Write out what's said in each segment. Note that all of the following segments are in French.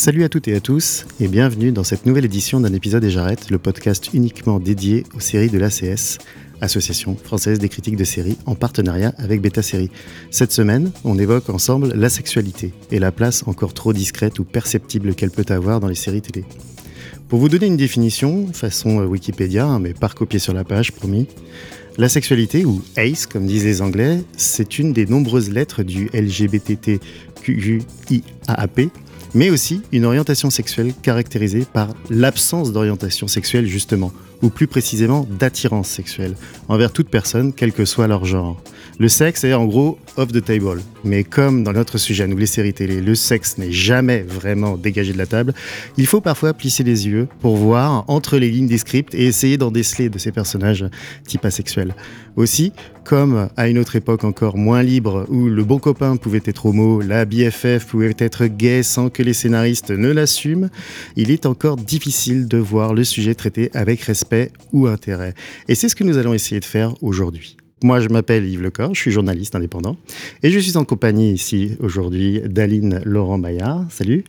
Salut à toutes et à tous et bienvenue dans cette nouvelle édition d'un épisode et j'arrête, le podcast uniquement dédié aux séries de l'ACS, Association française des critiques de séries, en partenariat avec Beta Série. Cette semaine, on évoque ensemble la sexualité et la place encore trop discrète ou perceptible qu'elle peut avoir dans les séries télé. Pour vous donner une définition, façon euh, Wikipédia, hein, mais pas recopiée sur la page, promis, la sexualité, ou ACE comme disent les Anglais, c'est une des nombreuses lettres du LGBTQIAAP, mais aussi une orientation sexuelle caractérisée par l'absence d'orientation sexuelle justement, ou plus précisément d'attirance sexuelle, envers toute personne, quel que soit leur genre. Le sexe est en gros off the table, mais comme dans notre sujet à nous les séries télé, le sexe n'est jamais vraiment dégagé de la table, il faut parfois plisser les yeux pour voir entre les lignes des scripts et essayer d'en déceler de ces personnages type asexuels. Aussi, comme à une autre époque encore moins libre où le bon copain pouvait être homo, la BFF pouvait être gay sans que les scénaristes ne l'assument, il est encore difficile de voir le sujet traité avec respect ou intérêt. Et c'est ce que nous allons essayer de faire aujourd'hui. Moi, je m'appelle Yves Lecor, je suis journaliste indépendant et je suis en compagnie ici aujourd'hui d'Aline Laurent Maillard. Salut.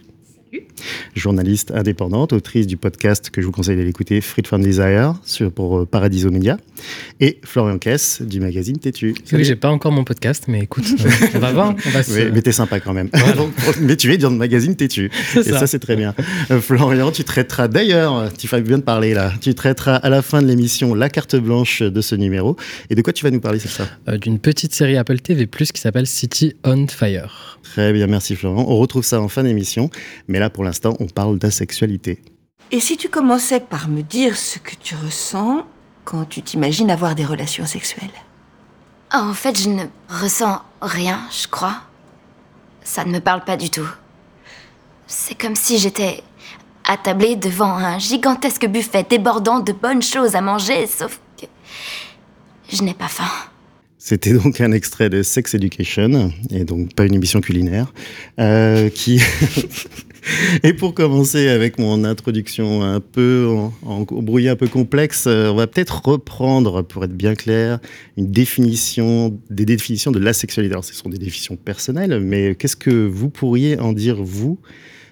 Journaliste indépendante, autrice du podcast que je vous conseille d'aller écouter, Free from Desire, sur, pour euh, Paradiso Media, et Florian Kess du magazine Tétu. Oui, j'ai pas encore mon podcast, mais écoute, euh, on va voir. On va se... Oui, mais t'es sympa quand même. Mais tu es dans le magazine Tétu. C'est Et ça. ça, c'est très bien. Euh, Florian, tu traiteras d'ailleurs, tu fais bien de parler là, tu traiteras à la fin de l'émission la carte blanche de ce numéro. Et de quoi tu vas nous parler, c'est ça? Euh, d'une petite série Apple TV+, qui s'appelle City on Fire. Très bien, merci Florian. On retrouve ça en fin d'émission. Mais là, pour l'instant, on parle d'asexualité. Et si tu commençais par me dire ce que tu ressens quand tu t'imagines avoir des relations sexuelles? Ah, en fait, je ne ressens rien, je crois. Ça ne me parle pas du tout. C'est comme si j'étais attablée devant un gigantesque buffet débordant de bonnes choses à manger, sauf que je n'ai pas faim. C'était donc un extrait de Sex Education, et donc pas une émission culinaire, euh, qui... et pour commencer avec mon introduction un peu en, un peu complexe, euh, on va peut-être reprendre, pour être bien clair, une définition, des définitions de la sexualité. Alors, ce sont des définitions personnelles, mais qu'est-ce que vous pourriez en dire, vous,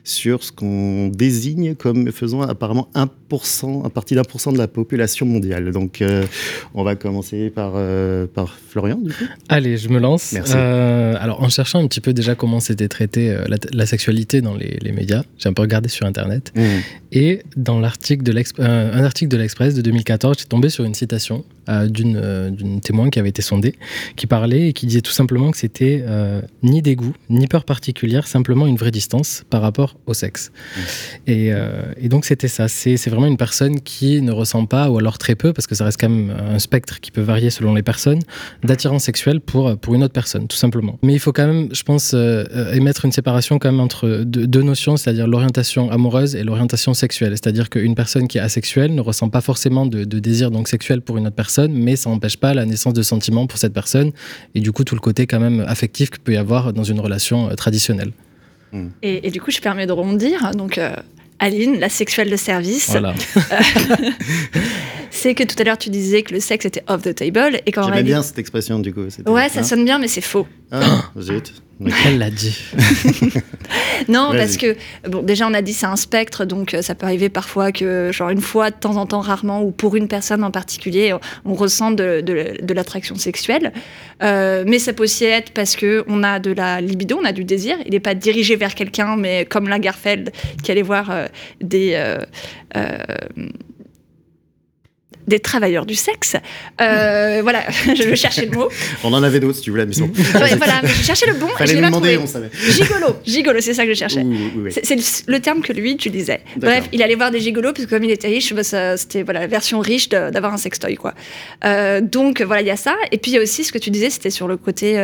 sur ce qu'on désigne comme faisant apparemment 1%, à partir d'un pour cent de la population mondiale. Donc, euh, on va commencer par, euh, par Florian, du coup. Allez, je me lance. Merci. Euh, alors, en cherchant un petit peu déjà comment c'était traité la, la sexualité dans les, les médias, j'ai un peu regardé sur Internet. Et dans l'article de un article de l'Express de 2014, j'ai tombé sur une citation d'une témoin qui avait été sondée, qui parlait et qui disait tout simplement que c'était ni dégoût, ni peur particulière, simplement une vraie distance par rapport au sexe. Et, euh, et donc c'était ça. C'est c'est une personne qui ne ressent pas, ou alors très peu, parce que ça reste quand même un spectre qui peut varier selon les personnes, d'attirance sexuelle pour, pour une autre personne, tout simplement. Mais il faut quand même, je pense, euh, euh, émettre une séparation quand même entre deux, notions, c'est-à-dire l'orientation amoureuse et l'orientation sexuelle. C'est-à-dire qu'une personne qui est asexuelle ne ressent pas forcément de, désir donc sexuel pour une autre personne, mais ça n'empêche pas la naissance de sentiments pour cette personne et du coup tout le côté quand même affectif qu'il peut y avoir dans une relation euh, traditionnelle. Et, du coup, je permets de rebondir. Donc, Aline, la sexuelle de service, Voilà. c'est que tout à l'heure, tu disais que le sexe était off the table. Et qu'en J'aimais réalité- bien cette expression, du coup. Ouais, ça hein sonne bien, mais c'est faux. Ah, zut. Elle l'a dit. Non, parce que, bon, déjà, on a dit c'est un spectre, donc euh, ça peut arriver parfois que, genre, une fois, de temps en temps, rarement, ou pour une personne en particulier, on, on ressent de, de- de l'attraction sexuelle. Euh, mais ça peut aussi être parce que on a de la libido, on a du désir. Il n'est pas dirigé vers quelqu'un, mais comme Lagerfeld qui allait voir euh, des. euh, euh, des travailleurs du sexe. Euh, voilà, je cherchais le mot. On en avait d'autres, si tu voulais, mais bon. Ouais, voilà, mais je cherchais le bon. et je Fallait nous demander, trouvé. on savait. Gigolo, gigolo, c'est ça que je cherchais. Ouh, oui, oui. C'est c'est le, terme que lui utilisait. Bref, il allait voir des gigolos parce que comme il était riche, bah, ça- c'était voilà, la version riche d'avoir un sextoy. Quoi. Euh, donc voilà, il y a ça. Et puis il y a aussi ce que tu disais, c'était sur le côté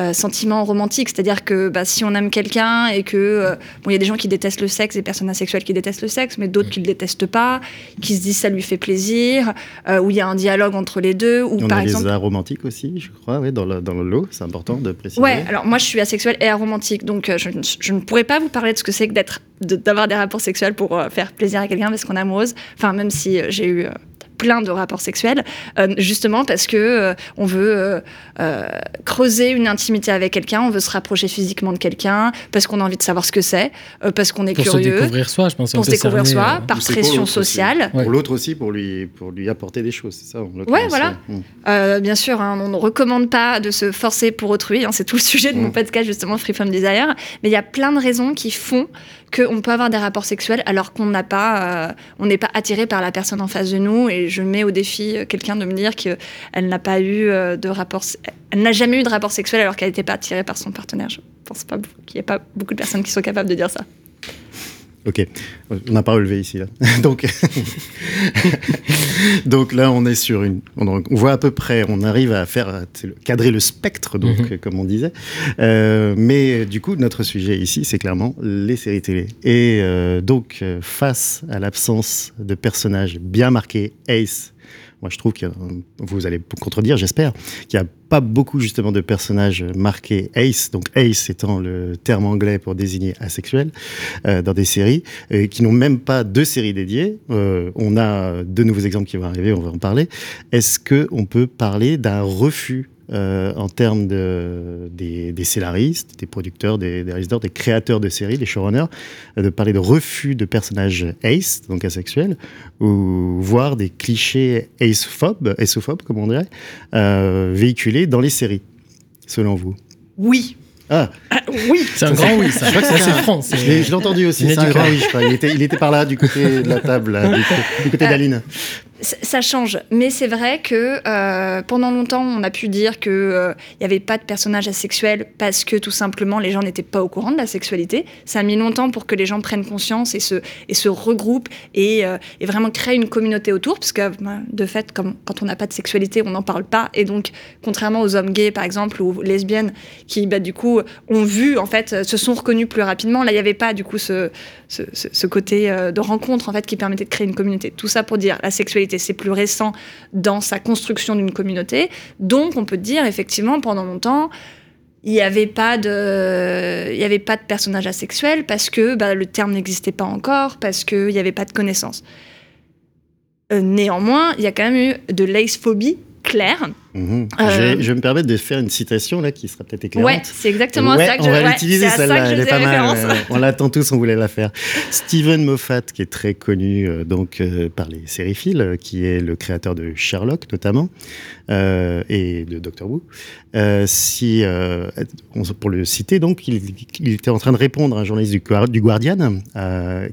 euh, sentiment romantique. C'est-à-dire que bah, si on aime quelqu'un et que. euh, bon, il y a des gens qui détestent le sexe, des personnes asexuelles qui détestent le sexe, mais d'autres qui ne le détestent pas, qui se disent ça lui fait plaisir, euh, où il y a un dialogue entre les deux, ou On par a exemple. les aromantiques aussi, je crois, ouais, dans, le, dans le lot, c'est important de préciser. Ouais, alors moi je suis asexuelle et aromantique, donc je, ne- je ne pourrais pas vous parler de ce que c'est que d'être, d'avoir des rapports sexuels pour faire plaisir à quelqu'un parce qu'on est amoureuse. Enfin, même si j'ai eu plein de rapports sexuels, euh, justement parce que euh, on veut euh, euh, creuser une intimité avec quelqu'un, on veut se rapprocher physiquement de quelqu'un, parce qu'on a envie de savoir ce que c'est, euh, parce qu'on est Pour se curieux. découvrir soi, je pense. Pour se découvrir cerner, soi, euh, par pression sociale. Ouais. Pour l'autre aussi, pour lui, pour lui apporter des choses, c'est ça Ouais, voilà. Mm. Euh, bien sûr, hein, on ne recommande pas de se forcer pour autrui. hein, c'est tout le sujet de mon Mm. podcast, justement, Free From Desire. Mais il y a plein de raisons qui font qu'on peut avoir des rapports sexuels alors qu'on n'a pas, euh, on n'est pas attiré par la personne en face de nous. Et je mets au défi euh, quelqu'un de me dire qu'elle n'a pas eu euh, de rapport, elle n'a jamais eu de rapport sexuel alors qu'elle n'était pas attirée par son partenaire. Je pense pas qu'il n'y ait pas beaucoup de personnes qui sont capables de dire ça. Ok, on n'a pas relevé ici là. Donc, donc là, on est sur une, on, voit à peu près, on arrive à faire cadrer le spectre, donc Mhm. comme on disait. Euh, mais du coup, notre sujet ici, c'est clairement les séries télé. Et euh, donc, euh, face à l'absence de personnages bien marqués, Ace. Moi, je trouve que vous allez contredire, j'espère, qu'il n'y a pas beaucoup justement de personnages marqués Ace, donc Ace étant le terme anglais pour désigner asexuel, euh, dans des séries, qui n'ont même pas de séries dédiées. Euh, on a de nouveaux exemples qui vont arriver, on va en parler. Est-ce que on peut parler d'un refus euh, en termes de, des, des scénaristes, des producteurs, des, des réalisateurs, des créateurs de séries, des showrunners, euh, de parler de refus de personnages ace, donc asexuels, ou voire des clichés acephobes, acephobes comme on dirait, euh, véhiculés dans les séries, selon vous? Oui. Ah, oui. C'est un grand oui, ça. Je crois que c'est assez franc. c'est- je l'ai je l'ai entendu aussi, c'est un grand oui, je crois. Il était, il était par là, du côté de la table, là, du, côté Euh, d'Aline. Ça ça change, mais c'est vrai que euh, pendant longtemps, on a pu dire qu'il n'y avait pas de personnage asexuel parce que tout simplement les gens n'étaient pas au courant de la sexualité. Ça a mis longtemps pour que les gens prennent conscience et se, et se regroupent et, euh, et vraiment créent une communauté autour, parce que bah, de fait, comme, quand on n'a pas de sexualité, on n'en parle pas. Et donc, contrairement aux hommes gays, par exemple, ou aux lesbiennes, qui bah, du coup ont vu, en fait, se sont reconnus plus rapidement, là, il n'y avait pas du coup ce, côté euh, de rencontre en fait qui permettait de créer une communauté. Tout ça pour dire la sexualité c'est plus récent dans sa construction d'une communauté. Donc on peut dire effectivement pendant longtemps il n'y avait pas de il y avait pas de personnage asexuel parce que bah, le terme n'existait pas encore parce qu'il n'y avait pas de connaissances. Euh, néanmoins, il y a quand même eu de l'acephobie claire. Mhm. Euh, Je, vais, je me permettre de faire une citation là qui sera peut-être éclairante. Ouais, c'est exactement Ouais, ça que on je va ouais, l'utiliser celle-là, elle est pas mal. euh, on l'attend tous, on voulait la faire. Steven Moffat, qui est très connu euh, donc euh, par les sériphiles, qui est le créateur de Sherlock notamment et de Doctor Who. Si, pour le citer, donc, il, il était en train de répondre à un journaliste du, du Guardian,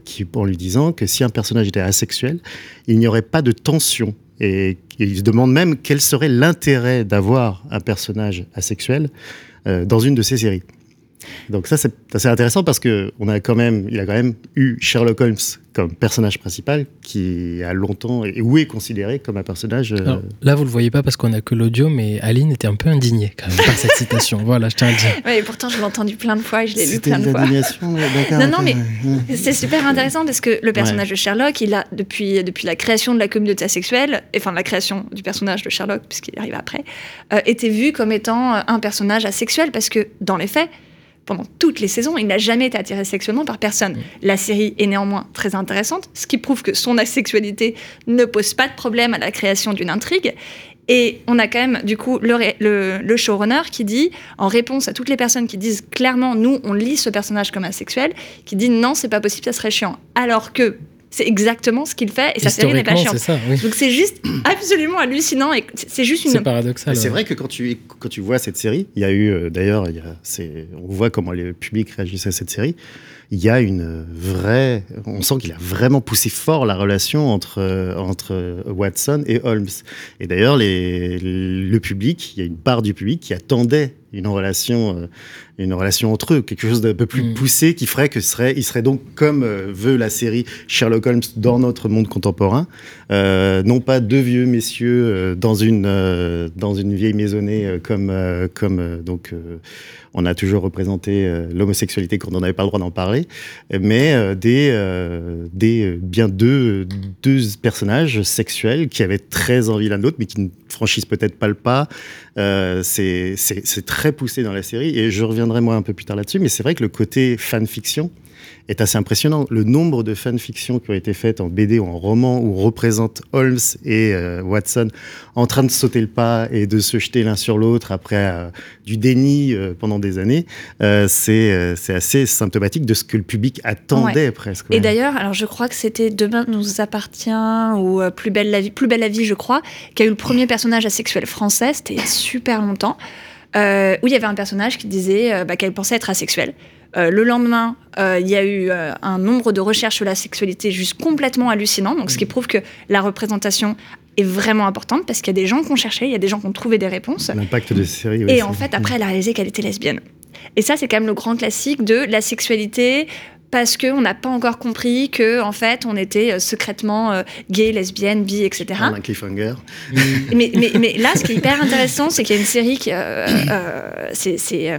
qui, en lui disant que si un personnage était asexuel, il n'y aurait pas de tension. Et il se demande même quel serait l'intérêt d'avoir un personnage asexuel euh, dans une de ces séries. Donc ça c'est assez intéressant parce que on a quand même, il a quand même eu Sherlock Holmes comme personnage principal qui a longtemps et où est considéré comme un personnage. euh, Alors, là, vous le voyez pas parce qu'on a que l'audio, mais Aline était un peu indignée quand même par cette citation. Voilà, je tiens à le dire. Ouais, et pourtant je l'ai entendu plein de fois et je l'ai lu plein de fois. Non, non, mais. C'est super intéressant parce que le personnage de Sherlock, il a, depuis, depuis la création de la communauté asexuelle, et enfin la création du personnage de Sherlock, puisqu'il arrive après, euh, était vu comme étant un personnage asexuel parce que, dans les faits, pendant toutes les saisons, il n'a jamais été attiré sexuellement par personne. La série est néanmoins très intéressante, ce qui prouve que son asexualité ne pose pas de problème à la création d'une intrigue. Et on a quand même, du coup, le, le showrunner qui dit, en réponse à toutes les personnes qui disent clairement, nous, on lit ce personnage comme asexuel, qui dit non, c'est pas possible, ça serait chiant. Alors que c'est exactement ce qu'il fait et sa série n'est pas chiante. c'est ça, oui. Donc c'est juste absolument hallucinant et c'est juste une. C'est paradoxal. C'est vrai que quand tu, quand tu vois cette série, il y a eu, euh, d'ailleurs, on voit comment le public réagissait à cette série. il y a une vraie, on sent qu'il a vraiment poussé fort la relation entre entre Watson et Holmes. Et d'ailleurs, les, le public, il y a une part du public qui attendait une relation, euh, une relation entre eux, quelque chose d'un peu plus Mm. poussé qui ferait que serait, il serait donc comme euh, veut la série Sherlock Holmes dans notre monde contemporain, euh, non pas deux vieux messieurs dans une euh, dans une vieille maisonnée comme euh, comme donc on a toujours représenté l'homosexualité quand on n'avait pas le droit d'en parler, mais des des bien deux deux personnages sexuels qui avaient très envie l'un de l'autre, mais qui ne franchissent peut-être pas le pas. C'est c'est c'est très poussé dans la série et je reviendrai moi un peu plus tard là-dessus, mais c'est vrai que le côté fanfiction est assez impressionnant. Le nombre de fanfictions qui ont été faites en BD ou en roman où on représente Holmes et euh, Watson en train de sauter le pas et de se jeter l'un sur l'autre après euh, du déni euh, pendant des années, c'est c'est assez symptomatique de ce que le public attendait presque. Et d'ailleurs, alors je crois que c'était Demain nous appartient ou Plus belle la vie, Plus belle la vie, je crois, qui a eu le premier personnage asexuel français. C'était super longtemps. Euh, où il y avait un personnage qui disait euh, bah, qu'elle pensait être asexuelle. Euh, le lendemain, euh, il y a eu euh, un nombre de recherches sur la sexualité juste complètement hallucinant. Donc, ce qui prouve que la représentation est vraiment importante parce qu'il y a des gens qui ont cherché, il y a des gens qui ont trouvé des réponses. L'impact de ces séries. ouais, Et en fait, après, elle a réalisé qu'elle était lesbienne. Et ça, c'est quand même le grand classique de la sexualité parce qu'on n'a pas encore compris que en fait on était euh, secrètement euh, gay, lesbienne, bi, etc. Un cliffhanger. mais, mais, mais là, ce qui est hyper intéressant, c'est qu'il y a une série qui, euh, euh, c'est, c'est,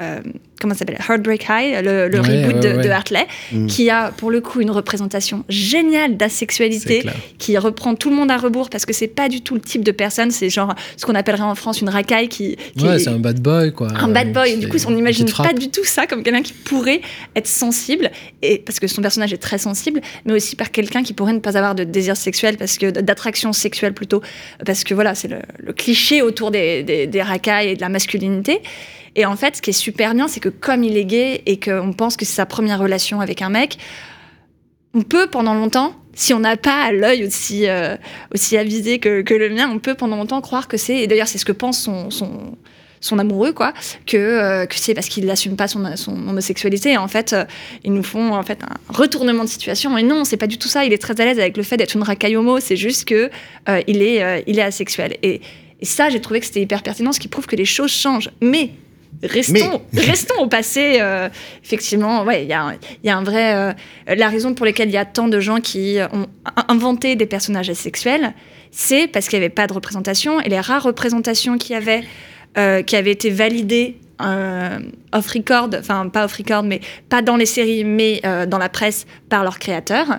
euh, comment ça s'appelle? Heartbreak High, le, le Ouais, reboot ouais, de, ouais. de Hartley, Mm. qui a pour le coup une représentation géniale d'asexualité, qui reprend tout le monde à rebours parce que c'est pas du tout le type de personne, c'est genre ce qu'on appellerait en France une racaille qui, qui Ouais, est- c'est un bad boy, quoi. un bad boy. Du coup, on n'imagine pas du tout ça comme quelqu'un qui pourrait être sensible, et parce que son personnage est très sensible, mais aussi par quelqu'un qui pourrait ne pas avoir de désir sexuel, parce que d'attraction sexuelle plutôt, parce que voilà, c'est le, le cliché autour des, des, des racailles et de la masculinité. Et en fait, ce qui est super bien, c'est que comme il est gay et qu'on pense que c'est sa première relation avec un mec, on peut pendant longtemps, si on n'a pas l'œil aussi, euh, avisé que, le mien, on peut pendant longtemps croire que c'est, et d'ailleurs c'est ce que pense son, amoureux, quoi, que, euh, que c'est parce qu'il n'assume pas son, homosexualité. Et en fait, euh, ils nous font en fait un retournement de situation. Et non, c'est pas du tout ça. Il est très à l'aise avec le fait d'être une racaille homo. C'est juste que euh, il est asexuel. Et, et ça, j'ai trouvé que c'était hyper pertinent, ce qui prouve que les choses changent. Mais Restons, restons au passé. euh, effectivement, ouais, il y, a un- il y a un vrai. euh, la raison pour laquelle il y a tant de gens qui ont in- inventé des personnages asexuels, c'est parce qu'il n'y avait pas de représentation. Et les rares représentations qu'il y avait, euh, qui avaient été validées euh, off record, enfin pas off record, mais pas dans les séries, mais euh, dans la presse par leurs créateurs.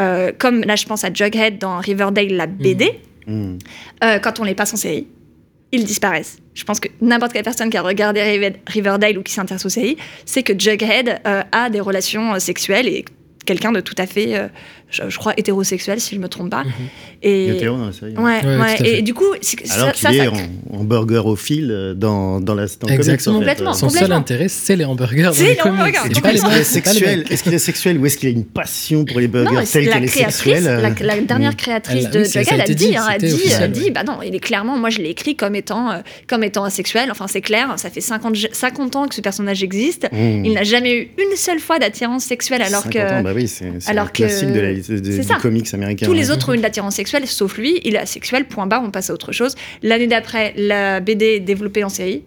Euh, comme là, je pense à Jughead dans Riverdale, la BD. Mm. Euh, quand on les passe en série, ils disparaissent. Je pense que n'importe quelle personne qui a regardé Rive- Riverdale ou qui s'intéresse aux séries, sait que Jughead euh, a des relations euh, sexuelles et quelqu'un de tout à fait, euh, je, je crois, hétérosexuel, si je me trompe pas. Et... Il est hétéro dans la série. Ouais, Ouais, ouais, à fait. Et du coup, Alors ça, qu'il ça, est ça- en, en burgerophile euh, dans, dans la dans Exactement. comics, en fait. Complètement. Son seul intérêt, c'est les hamburgers. C'est les hamburgers. Est-ce qu'il est sexuel? mecs. Est-ce qu'il est sexuel ou est-ce qu'il a une passion pour les burgers Non, telle la qu'elle est créatrice, sexuelle la, euh, la dernière créatrice Elle- de oui, ça a a été dit, dit, hein, dit, dit, ouais. bah non, il est clairement, moi je l'ai écrit comme étant, comme étant asexuel. Enfin, c'est clair, ça fait 50, ge- 50 ans que ce personnage existe. mm. Il n'a jamais eu une seule fois d'attirance sexuelle, alors 50 que bah oui, c'est un classique que- de la, de- du ça. comics américain. tous les hein. autres ont eu de l'attirance sexuelle, sauf lui, il est asexuel, point barre, on passe à autre chose. L'année d'après, la BD est développée en série,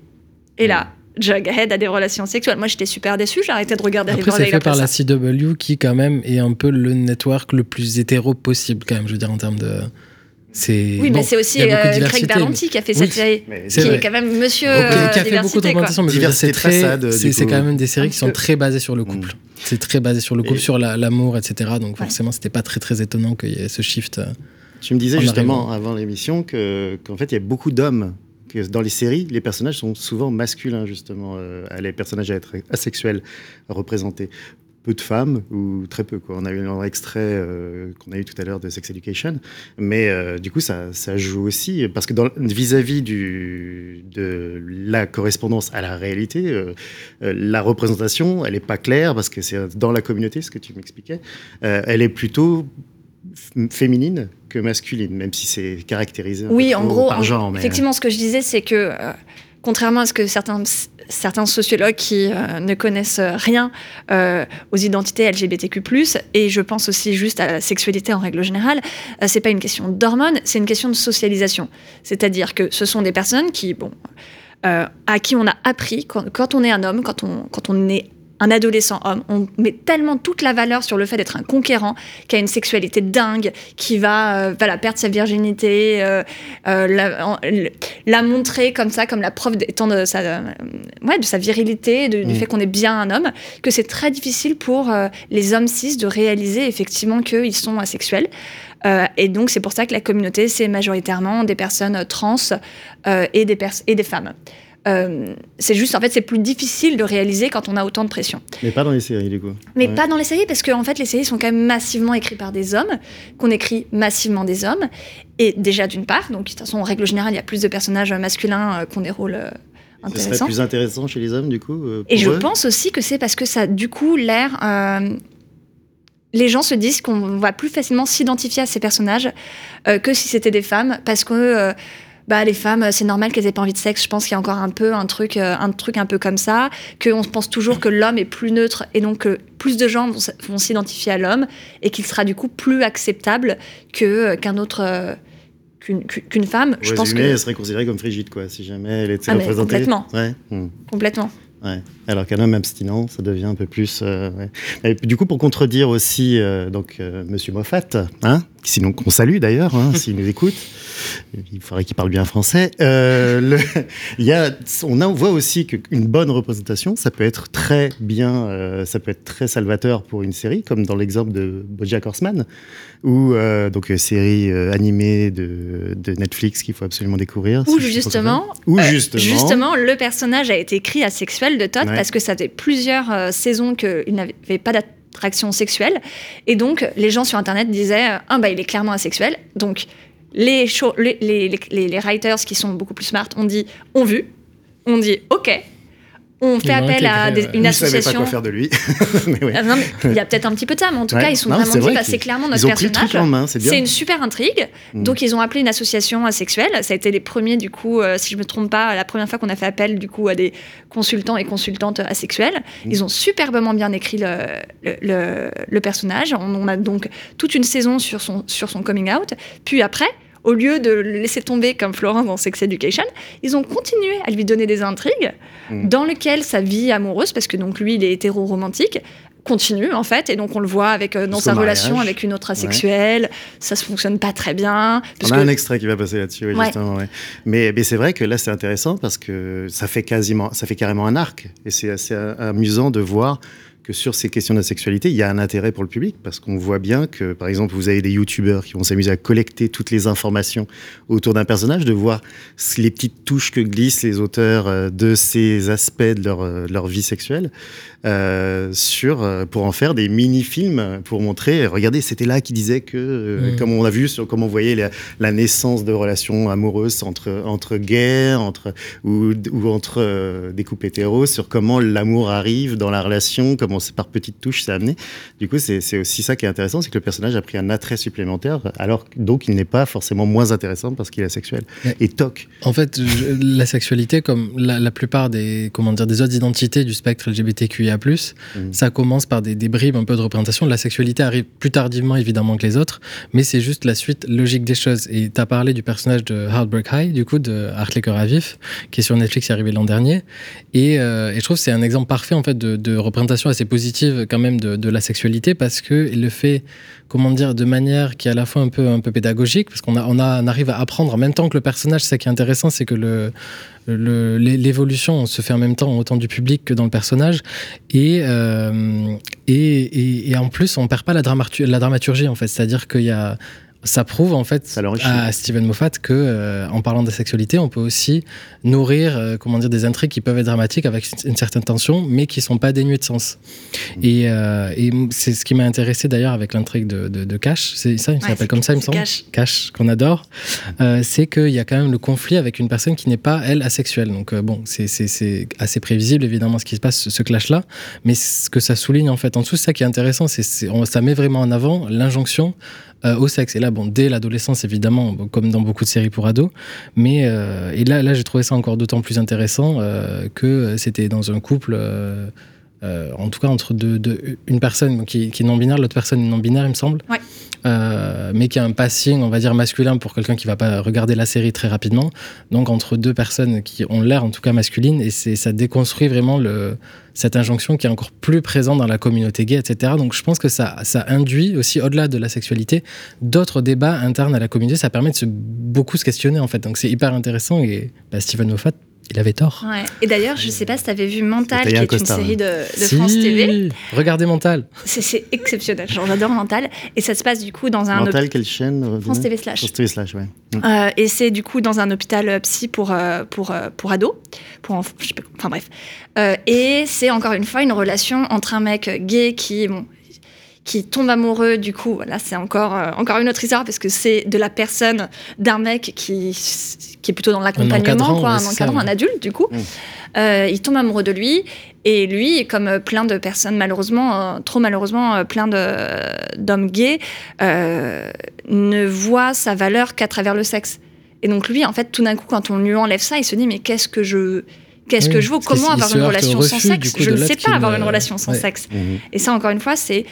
et là, Jughead a des relations sexuelles. Moi, j'étais super déçue, j'ai arrêté de regarder Après, c'est fait par la. CW qui, quand même, est un peu le network le plus hétéro possible, quand même, je veux dire, en termes de. C'est. Oui, bon, mais c'est aussi euh, Craig Berlanti qui a fait Oui. cette série, Mais qui vrai. est quand même monsieur euh, qui a fait beaucoup représentation, mais c'est C'est quand même des séries qui sont très basées sur le couple. C'est très basé sur le couple, Et- sur la- l'amour, etc. Donc, forcément, c'était pas très, très étonnant qu'il y ait ce shift. euh. Tu me disais en justement arrivant. avant l'émission que qu'en fait il y a beaucoup d'hommes que dans les séries les personnages sont souvent masculins justement euh, les personnages à être asexuels représentés peu de femmes ou très peu quoi on a eu un extrait euh, qu'on a eu tout à l'heure de Sex Education mais euh, du coup ça, ça joue aussi parce que vis-à-vis de la correspondance à la réalité euh, euh, la représentation elle est pas claire parce que c'est dans la communauté ce que tu m'expliquais elle est plutôt féminine que masculine, même si c'est caractérisé Oui, en gros, par en- genre. Mais, effectivement, ce que je disais, c'est que contrairement à ce que certains, certains sociologues qui euh, ne connaissent rien euh, aux identités LGBTQ+, et je pense aussi juste à la sexualité en règle générale, euh, c'est pas une question d'hormones, c'est une question de socialisation. C'est-à-dire que ce sont des personnes qui, bon, euh, à qui on a appris, quand, on est un homme, quand on, quand on est un adolescent homme, on met tellement toute la valeur sur le fait d'être un conquérant, qui a une sexualité dingue, qui va euh, voilà, perdre sa virginité, euh, euh, la, en- la montrer comme ça, comme la preuve étant de sa, euh, ouais, de sa virilité, de- du Mm. fait qu'on est bien un homme, que c'est très difficile pour les hommes cis de réaliser effectivement qu'ils sont asexuels. Et donc c'est pour ça que la communauté, c'est majoritairement des personnes trans et, des pers- et des femmes. Euh, c'est juste, en fait, c'est plus difficile de réaliser quand on a autant de pression. Mais pas dans les séries, du coup. Mais Ouais. pas dans les séries, parce que en fait, les séries sont quand même massivement écrites par des hommes, qu'on écrit massivement des hommes. Et déjà, d'une part, donc de toute façon, en règle générale, il y a plus de personnages masculins euh, qui ont des rôles euh, Ce serait intéressants. plus intéressant chez les hommes, du coup euh, Et je eux pense aussi que c'est parce que ça, du coup, l'air. euh, les gens se disent qu'on va plus facilement s'identifier à ces personnages euh, que si c'était des femmes, parce que. euh, bah, les femmes, c'est normal qu'elles aient pas envie de sexe. Je pense qu'il y a encore un peu un truc, euh, un truc un peu comme ça, qu'on pense toujours que l'homme est plus neutre et donc que plus de gens vont, s'identifier à l'homme et qu'il sera du coup plus acceptable que euh, qu'un autre, euh, qu'une femme. Je pense que elle serait considérée comme frigide, quoi, si jamais elle était Ah, représentée. complètement. Ouais. hmm. complètement. Ouais. Alors qu'un homme abstinent, ça devient un peu plus. euh, ouais. Et puis, du coup, pour contredire aussi euh, donc euh, Monsieur Moffat, hein, sinon qu'on salue d'ailleurs, hein, s'il nous écoute, il faudrait qu'il parle bien français. euh, le- y a, on a- on voit aussi qu'une bonne représentation, ça peut être très bien, euh, ça peut être très salvateur pour une série, comme dans l'exemple de BoJack Horseman, ou euh, donc euh, série euh, animée de, de Netflix qu'il faut absolument découvrir. Ou si justement, euh, justement, justement, le personnage a été écrit asexuel de Todd Ouais. Parce que ça fait plusieurs euh, saisons qu'il n'avait pas d'attraction sexuelle. Et donc, les gens sur Internet disaient euh, Ah, bah, il est clairement asexuel. Donc, les, writers qui sont beaucoup plus smart ont dit ont vu, on dit OK. On fait appel à des- une Ils savaient association. pas quoi faire de lui. Mais ouais. Ah, non, mais il y a peut-être un petit peu de ça, mais en tout Ouais. cas, ils sont Non, vraiment dit vrai bah, c'est clairement notre ils ont pris le personnage. truc en main, c'est bien. une super intrigue. Mm. Donc, ils ont appelé une association asexuelle. Ça a été les premiers, du coup, euh, si je me trompe pas, la première fois qu'on a fait appel, du coup, à des consultants et consultantes asexuelles. Mm. Ils ont superbement bien écrit le, le, le- le personnage. On, on a donc toute une saison sur son, sur son coming out. Puis après, au lieu de le laisser tomber comme Florence dans Sex Education, ils ont continué à lui donner des intrigues Mm. dans lesquelles sa vie amoureuse, parce que donc lui, il est hétéro-romantique, continue en fait, et donc on le voit avec euh, dans sa mariage. relation avec une autre Ouais. asexuelle, ça se fonctionne pas très bien. On a que- un extrait qui va passer là-dessus, oui, Ouais. justement. ouais. Mais, mais c'est vrai que là, c'est intéressant parce que ça fait quasiment, ça fait carrément un arc. Et c'est assez amusant de voir que sur ces questions de la sexualité, il y a un intérêt pour le public parce qu'on voit bien que, par exemple, vous avez des youtubeurs qui vont s'amuser à collecter toutes les informations autour d'un personnage, de voir les petites touches que glissent les auteurs euh, de ces aspects de leur, euh, de leur vie sexuelle euh, sur, pour en faire des mini-films pour montrer, regardez, c'était là qui disait que, euh, Mm. comme on a vu, sur, comme on voyait la, la naissance de relations amoureuses entre, entre guerres entre, ou, ou entre euh, des couples hétéros, sur comment l'amour arrive dans la relation, comment c'est par petites touches c'est amené. Du coup, c'est aussi ça qui est intéressant, c'est que le personnage a pris un attrait supplémentaire, alors donc il n'est pas forcément moins intéressant parce qu'il est asexuel. Ouais. Et toc. En fait, je- la sexualité, comme la, la plupart des, comment dire, des autres identités du spectre LGBTQIA+, Mhm. ça commence par des, des bribes un peu de représentation. La sexualité arrive plus tardivement, évidemment, que les autres, mais c'est juste la suite logique des choses. Et tu as parlé du personnage de Heartbreak High, du coup, de Art les Cœurs à Vif, qui est sur Netflix, qui est arrivé l'an dernier. Et, euh, et je trouve que c'est un exemple parfait, en fait, de, de représentation assez positive, quand même, de, la sexualité, parce qu'il le fait, comment dire, de manière qui est à la fois un peu, un peu pédagogique, parce qu'on a, on arrive à apprendre en même temps que le personnage. Ce qui est intéressant, c'est que le, le- l'é- l'évolution se fait en même temps autant du public que dans le personnage et, euh, et, et, en plus on perd pas la dramaturgie en fait c'est à dire qu'il y a ça prouve en fait à Steven Moffat que euh, en parlant de sexualité on peut aussi nourrir euh, comment dire des intrigues qui peuvent être dramatiques avec une, une certaine tension mais qui sont pas dénuées de sens et, euh, et c'est ce qui m'a intéressé d'ailleurs avec l'intrigue de, de, de Cash c'est ça il s'appelle comme ça il me semble Cash. Cash qu'on adore euh, c'est qu'il y a quand même le conflit avec une personne qui n'est pas, elle, asexuelle. Donc, euh, bon, c'est- assez prévisible, évidemment, ce qui se passe, ce, ce clash-là. Mais ce que ça souligne, en fait, en dessous, c'est ça qui est intéressant. c'est ça met vraiment en avant l'injonction euh, au sexe. Et là, bon, dès l'adolescence, évidemment, comme dans beaucoup de séries pour ados. Mais euh, et là, là, j'ai trouvé ça encore d'autant plus intéressant euh, que c'était dans un couple. Euh, en tout cas, entre deux, deux- une personne qui, qui est non-binaire, l'autre personne est non-binaire, il me semble. Ouais. Euh, mais qui a un passing, on va dire, masculin pour quelqu'un qui va pas regarder la série très rapidement. Donc, entre deux personnes qui ont l'air, en tout cas, masculines. Et ça déconstruit vraiment le, cette injonction qui est encore plus présente dans la communauté gay, etc. Donc, je pense que ça, ça induit aussi, au-delà de la sexualité, d'autres débats internes à la communauté. Ça permet de se, beaucoup se questionner, en fait. Donc, c'est hyper intéressant. Et bah, Stephen Moffat, il avait tort. Ouais. Et d'ailleurs, je sais pas si tu avais vu Mental, qui est une série de, de Si, France TV. Regardez Mental. C'est- exceptionnel. J'adore Mental. Et ça se passe du coup dans un Mental, quelle chaîne euh, France TV Slash. France TV Slash, ouais. Mm. Euh, et c'est du coup dans un hôpital euh, psy pour, pour, pour ados, pour enf- je sais pas, enfin bref. Euh, et c'est encore une fois une relation entre un mec gay qui, bon, qui tombe amoureux, du coup, là c'est encore, euh, encore une autre histoire parce que c'est de la personne d'un mec qui, qui est plutôt dans l'accompagnement, encadrant, un encadrant, ça, ouais. un adulte du coup. Mm. Euh, il tombe amoureux de lui et lui, comme euh, plein de personnes malheureusement, euh, trop malheureusement, plein d'hommes gays, ne voit sa valeur qu'à travers le sexe. Et donc lui, en fait, tout d'un coup, quand on lui enlève ça, il se dit mais qu'est-ce que je qu'est-ce Oui, que je vaux? Comment avoir une relation sans sexe? Je ne sais pas avoir ne- une relation sans sexe. Et ça, encore une fois, c'est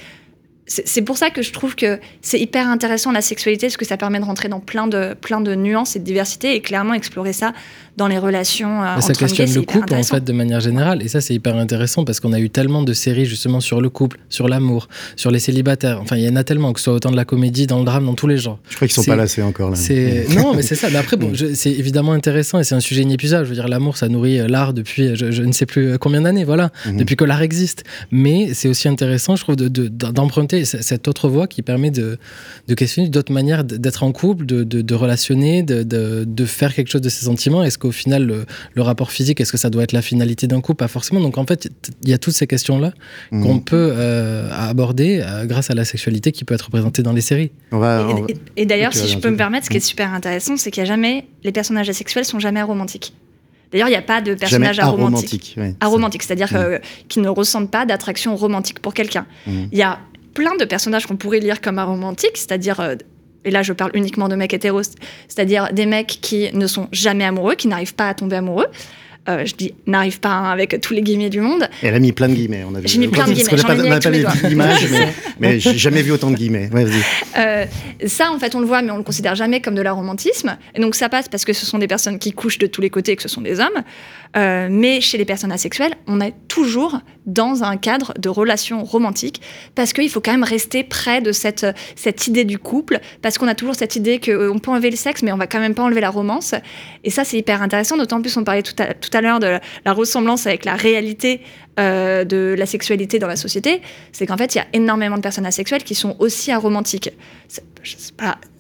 c'est pour ça que je trouve que c'est hyper intéressant la sexualité, parce que ça permet de rentrer dans plein de, plein de nuances et de diversité, et clairement explorer ça dans les relations euh, ça entre hommes gays, questionne le couple en fait de manière générale et ça c'est hyper intéressant parce qu'on a eu tellement de séries justement sur le couple, sur l'amour, sur les célibataires. Enfin il y en a tellement que ce soit autant de la comédie, dans le drame, dans tous les genres. Je crois qu'ils sont pas lassés encore là. Non mais c'est ça. Mais après bon, je- c'est évidemment intéressant et c'est un sujet inépuisable. Je veux dire l'amour ça nourrit euh, l'art depuis euh, je, je ne sais plus combien d'années voilà Mhm. depuis que l'art existe. Mais c'est aussi intéressant je trouve de- de- c- cette autre voie qui permet de, de questionner d'autres manières d'être en couple, de, de- de relationner, de, de- de faire quelque chose de ses sentiments. Est-ce qu'au final le, le rapport physique est-ce que ça doit être la finalité d'un couple? Pas forcément. Donc en fait il y a toutes ces questions là Mhm. qu'on peut euh, aborder euh, grâce à la sexualité qui peut être représentée dans les séries. Va, Et, et- et d'ailleurs, si je peux me permettre, ce qui est super intéressant, c'est qu'il n'y a jamais les personnages asexuels sont jamais aromantiques. D'ailleurs, il n'y a pas de aromantiques. aromantique. ouais. Aromantiques, c'est-à-dire Mm. que- qui ne ressentent pas d'attraction romantique pour quelqu'un. Il y a plein de personnages qu'on pourrait lire comme aromantiques, c'est-à-dire, euh, et là je parle uniquement de mecs hétéros, c'est-à-dire des mecs qui ne sont jamais amoureux, qui n'arrivent pas à tomber amoureux. Euh, je dis n'arrivent pas hein, avec tous les guillemets du monde. Elle a mis plein de guillemets. On a vu. J'ai mis plein de guillemets, on n'a pas les images, mais, mais j'ai jamais vu autant de guillemets. Ouais. Euh, ça, en fait, on le voit, mais on le considère jamais comme de la romantisme. Et donc, ça passe parce que ce sont des personnes qui couchent de tous les côtés et que ce sont des hommes. Euh, mais chez les personnes asexuelles, on est toujours dans un cadre de relation romantique parce qu'il faut quand même rester près de cette, cette idée du couple, parce qu'on a toujours cette idée qu'on peut enlever le sexe, mais on va quand même pas enlever la romance. Et ça, c'est hyper intéressant, d'autant plus on parlait tout à, tout à l'heure de la ressemblance avec la réalité euh, de la sexualité dans la société, c'est qu'en fait, il y a énormément de personnes asexuelles qui sont aussi aromantiques.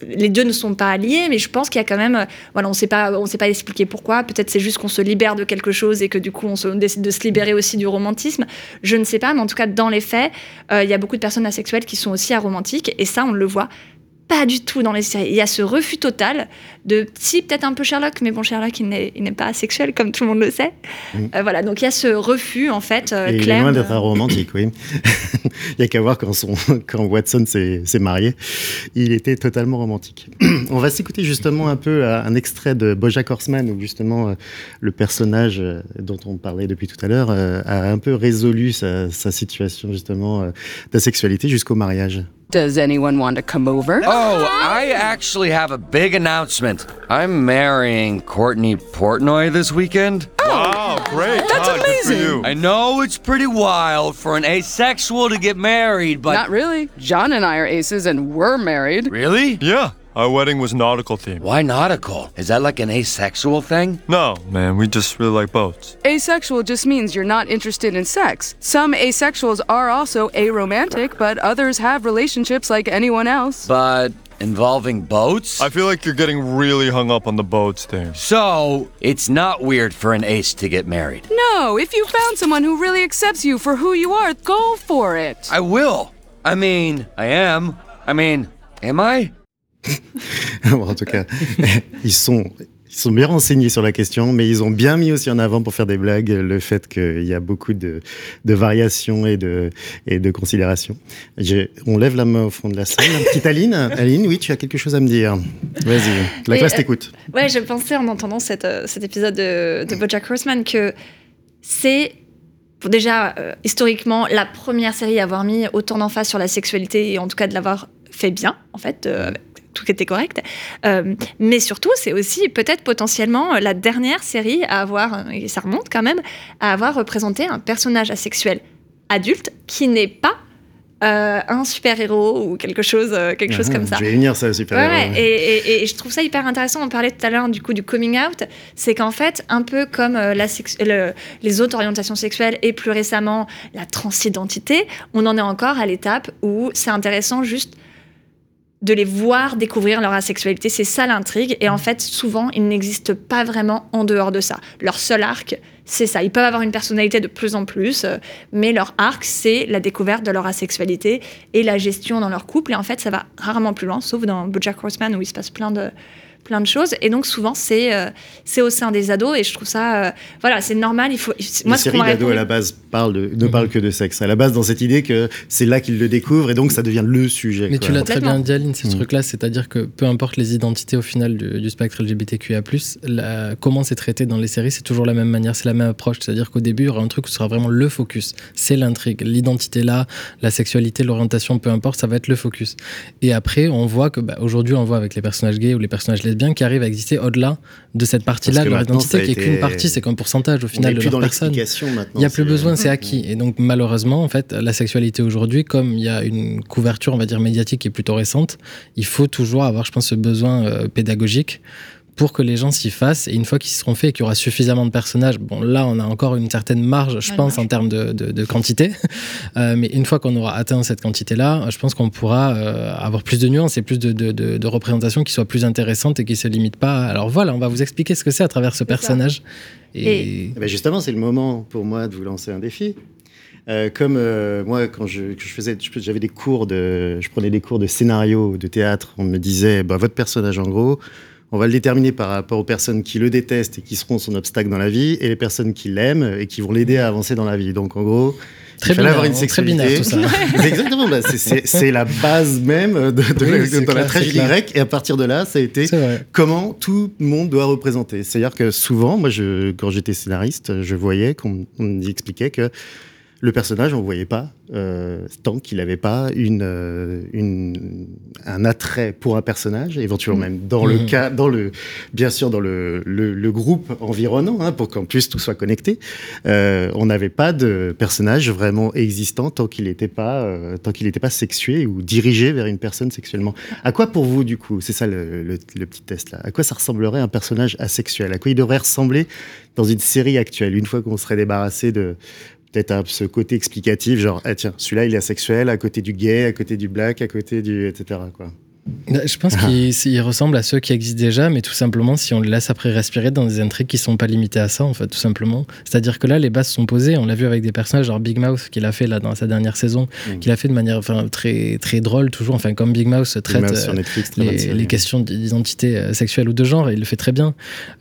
Les deux ne sont pas liés, mais je pense qu'il y a quand même, voilà, on sait pas, on sait pas expliquer pourquoi. Peut-être c'est juste qu'on se libère de quelque chose et que du coup on, se, décide de se libérer aussi du romantisme. Je ne sais pas, mais en tout cas dans les faits, euh, il y a beaucoup de personnes asexuelles qui sont aussi aromantiques et ça on le voit pas du tout dans les séries. Il y a ce refus total de, si peut-être un peu Sherlock, mais bon Sherlock il n'est il n'est pas asexuel comme tout le monde le sait. Euh, voilà, donc il y a ce refus en fait euh, Et il est clair. loin d'être aromantique, oui. il y a qu'à voir quand, son, quand Watson s'est marié. Il était totalement romantique. On va s'écouter justement un peu euh, un extrait de Bojack Horseman où justement euh, le personnage euh, dont on parlait depuis tout à l'heure euh, a un peu résolu sa, sa situation justement euh, d'asexualité jusqu'au mariage. Does anyone want to come over? Oh, I actually have a big announcement. I'm marrying Courtney Portnoy this weekend. Oh. Wow, great. That's Todd, good for amazing. you. I know it's pretty wild for an asexual to get married, but. Not really. John and I are aces and we're married. Really? Yeah, our wedding was nautical themed. Why nautical? Is that like an asexual thing? No, man, we just really like boats. Asexual just means you're not interested in sex. Some asexuals are also aromantic, but others have relationships like anyone else. But involving boats? I feel like you're getting really hung up on the boats thing. So, it's not weird for an ace to get married. No, if you found someone who really accepts you for who you are, go for it. I will. I mean, I am. I mean, am I? Bon, en tout cas, ils sont Ils sont bien renseignés sur la question, mais ils ont bien mis aussi en avant pour faire des blagues le fait qu'il y a beaucoup de, de variations et de, et de considérations. On lève la main au fond de la salle. Petite Aline, Aline, oui, tu as quelque chose à me dire. Vas-y, la Et, classe euh, t'écoute. Ouais, je pensais en entendant cette, euh, cet épisode de, de BoJack Horseman que c'est déjà euh, historiquement la première série à avoir mis autant d'emphase sur la sexualité et en tout cas de l'avoir fait bien en fait. Euh, tout était correct. Euh, mais surtout, c'est aussi peut-être potentiellement la dernière série à avoir, et ça remonte quand même, à avoir représenté un personnage asexuel adulte qui n'est pas euh, un super-héros ou quelque chose, euh, quelque chose Ah, comme ça. Je vais venir, ça, super. Ouais, ouais, Et, et- et je trouve ça hyper intéressant. On parlait tout à l'heure du coup du coming out. C'est qu'en fait, un peu comme euh, la sex- le- les autres orientations sexuelles et plus récemment la transidentité, on en est encore à l'étape où c'est intéressant juste de les voir découvrir leur asexualité. C'est ça l'intrigue. Et en fait, souvent, ils n'existent pas vraiment en dehors de ça. Leur seul arc, c'est ça. Ils peuvent avoir une personnalité de plus en plus, euh, mais leur arc, c'est la découverte de leur asexualité et la gestion dans leur couple. Et en fait, ça va rarement plus loin, sauf dans BoJack Horseman où il se passe plein de plein de choses et donc souvent c'est euh, c'est au sein des ados et je trouve ça euh, voilà c'est normal il faut Les moi ce séries d'ados à la base parlent de, ne parlent que de sexe. À la base, dans cette idée que c'est là qu'ils le découvrent et donc ça devient le sujet. Mais quoi. tu l'as très bien dit, Aline, ces Mm. trucs-là, c'est-à-dire que peu importe les identités au final du, du spectre LGBTQIA, la- comment c'est traité dans les séries, c'est toujours la même manière, c'est la même approche. C'est-à-dire qu'au début, il y aura un truc où ce sera vraiment le focus. C'est l'intrigue. L'identité là, la sexualité, l'orientation, peu importe, ça va être le focus. Et après, on voit que, bah, aujourd'hui, on voit avec les personnages gays ou les personnages lesbiens qui arrivent à exister au-delà de cette partie-là de leur identité, qui est été- qu'une partie, c'est qu'un pourcentage au final de leur personne. Il n'y a plus besoin, c'est acquis. Et donc, malheureusement, en fait, la sexualité aujourd'hui, comme il y a une couverture, on va dire, médiatique qui est plutôt récente, il faut toujours avoir, je pense, ce besoin euh, pédagogique pour que les gens s'y fassent. Et une fois qu'ils seront faits et qu'il y aura suffisamment de personnages, bon, là, on a encore une certaine marge, je Ouais, pense, marge. en termes de, de- de quantité. Euh, mais une fois qu'on aura atteint cette quantité-là, je pense qu'on pourra euh, avoir plus de nuances et plus de, de, de, de représentations qui soient plus intéressantes et qui se limitent pas. Alors voilà, on va vous expliquer ce que c'est à travers ce personnage. Et... Eh ben justement, c'est le moment pour moi de vous lancer un défi. Euh, comme euh, moi, quand je, que je faisais, j'avais des cours de, je prenais des cours de scénario, de théâtre. On me disait, bah, votre personnage, en gros, on va le déterminer par rapport aux personnes qui le détestent et qui seront son obstacle dans la vie, et les personnes qui l'aiment et qui vont l'aider à avancer dans la vie. Donc, en gros, Très il fallait avoir une très sexualité. binaire, tout ça. Exactement, bah, c'est- la base même de, de Oui, la, tragédie grecque. Et à partir de là, ça a été comment tout le monde doit représenter. C'est-à-dire que souvent, moi, je, quand j'étais scénariste, je voyais qu'on on me expliquait que le personnage, on ne voyait pas euh, tant qu'il n'avait pas une, euh, une, un attrait pour un personnage, éventuellement même dans le Mhm. cas, dans le, bien sûr dans le, le, le groupe environnant, hein, pour qu'en plus tout soit connecté. Euh, on n'avait pas de personnage vraiment existant tant qu'il n'était pas, euh, tant qu'il n'était pas sexué ou dirigé vers une personne sexuellement. À quoi pour vous du coup C'est ça le, le- le petit test là. À quoi ça ressemblerait un personnage asexuel? À quoi il devrait ressembler dans une série actuelle une fois qu'on serait débarrassé de peut-être ce côté explicatif, genre ah, tiens celui-là il est asexuel à côté du gay, à côté du black, à côté du etc quoi. Bah, Je pense qu'il il ressemble à ceux qui existent déjà, mais tout simplement si on les laisse après respirer dans des intrigues qui sont pas limitées à ça, en fait, tout simplement. C'est-à-dire que là, les bases sont posées. On l'a vu avec des personnages, genre Big Mouth, qu'il a fait là dans sa dernière saison, Mm. qu'il a fait de manière enfin, très, très drôle, toujours. Enfin, comme Big traite sur euh, Netflix, très bonne les, série. les questions d'identité euh, sexuelle ou de genre, et il le fait très bien.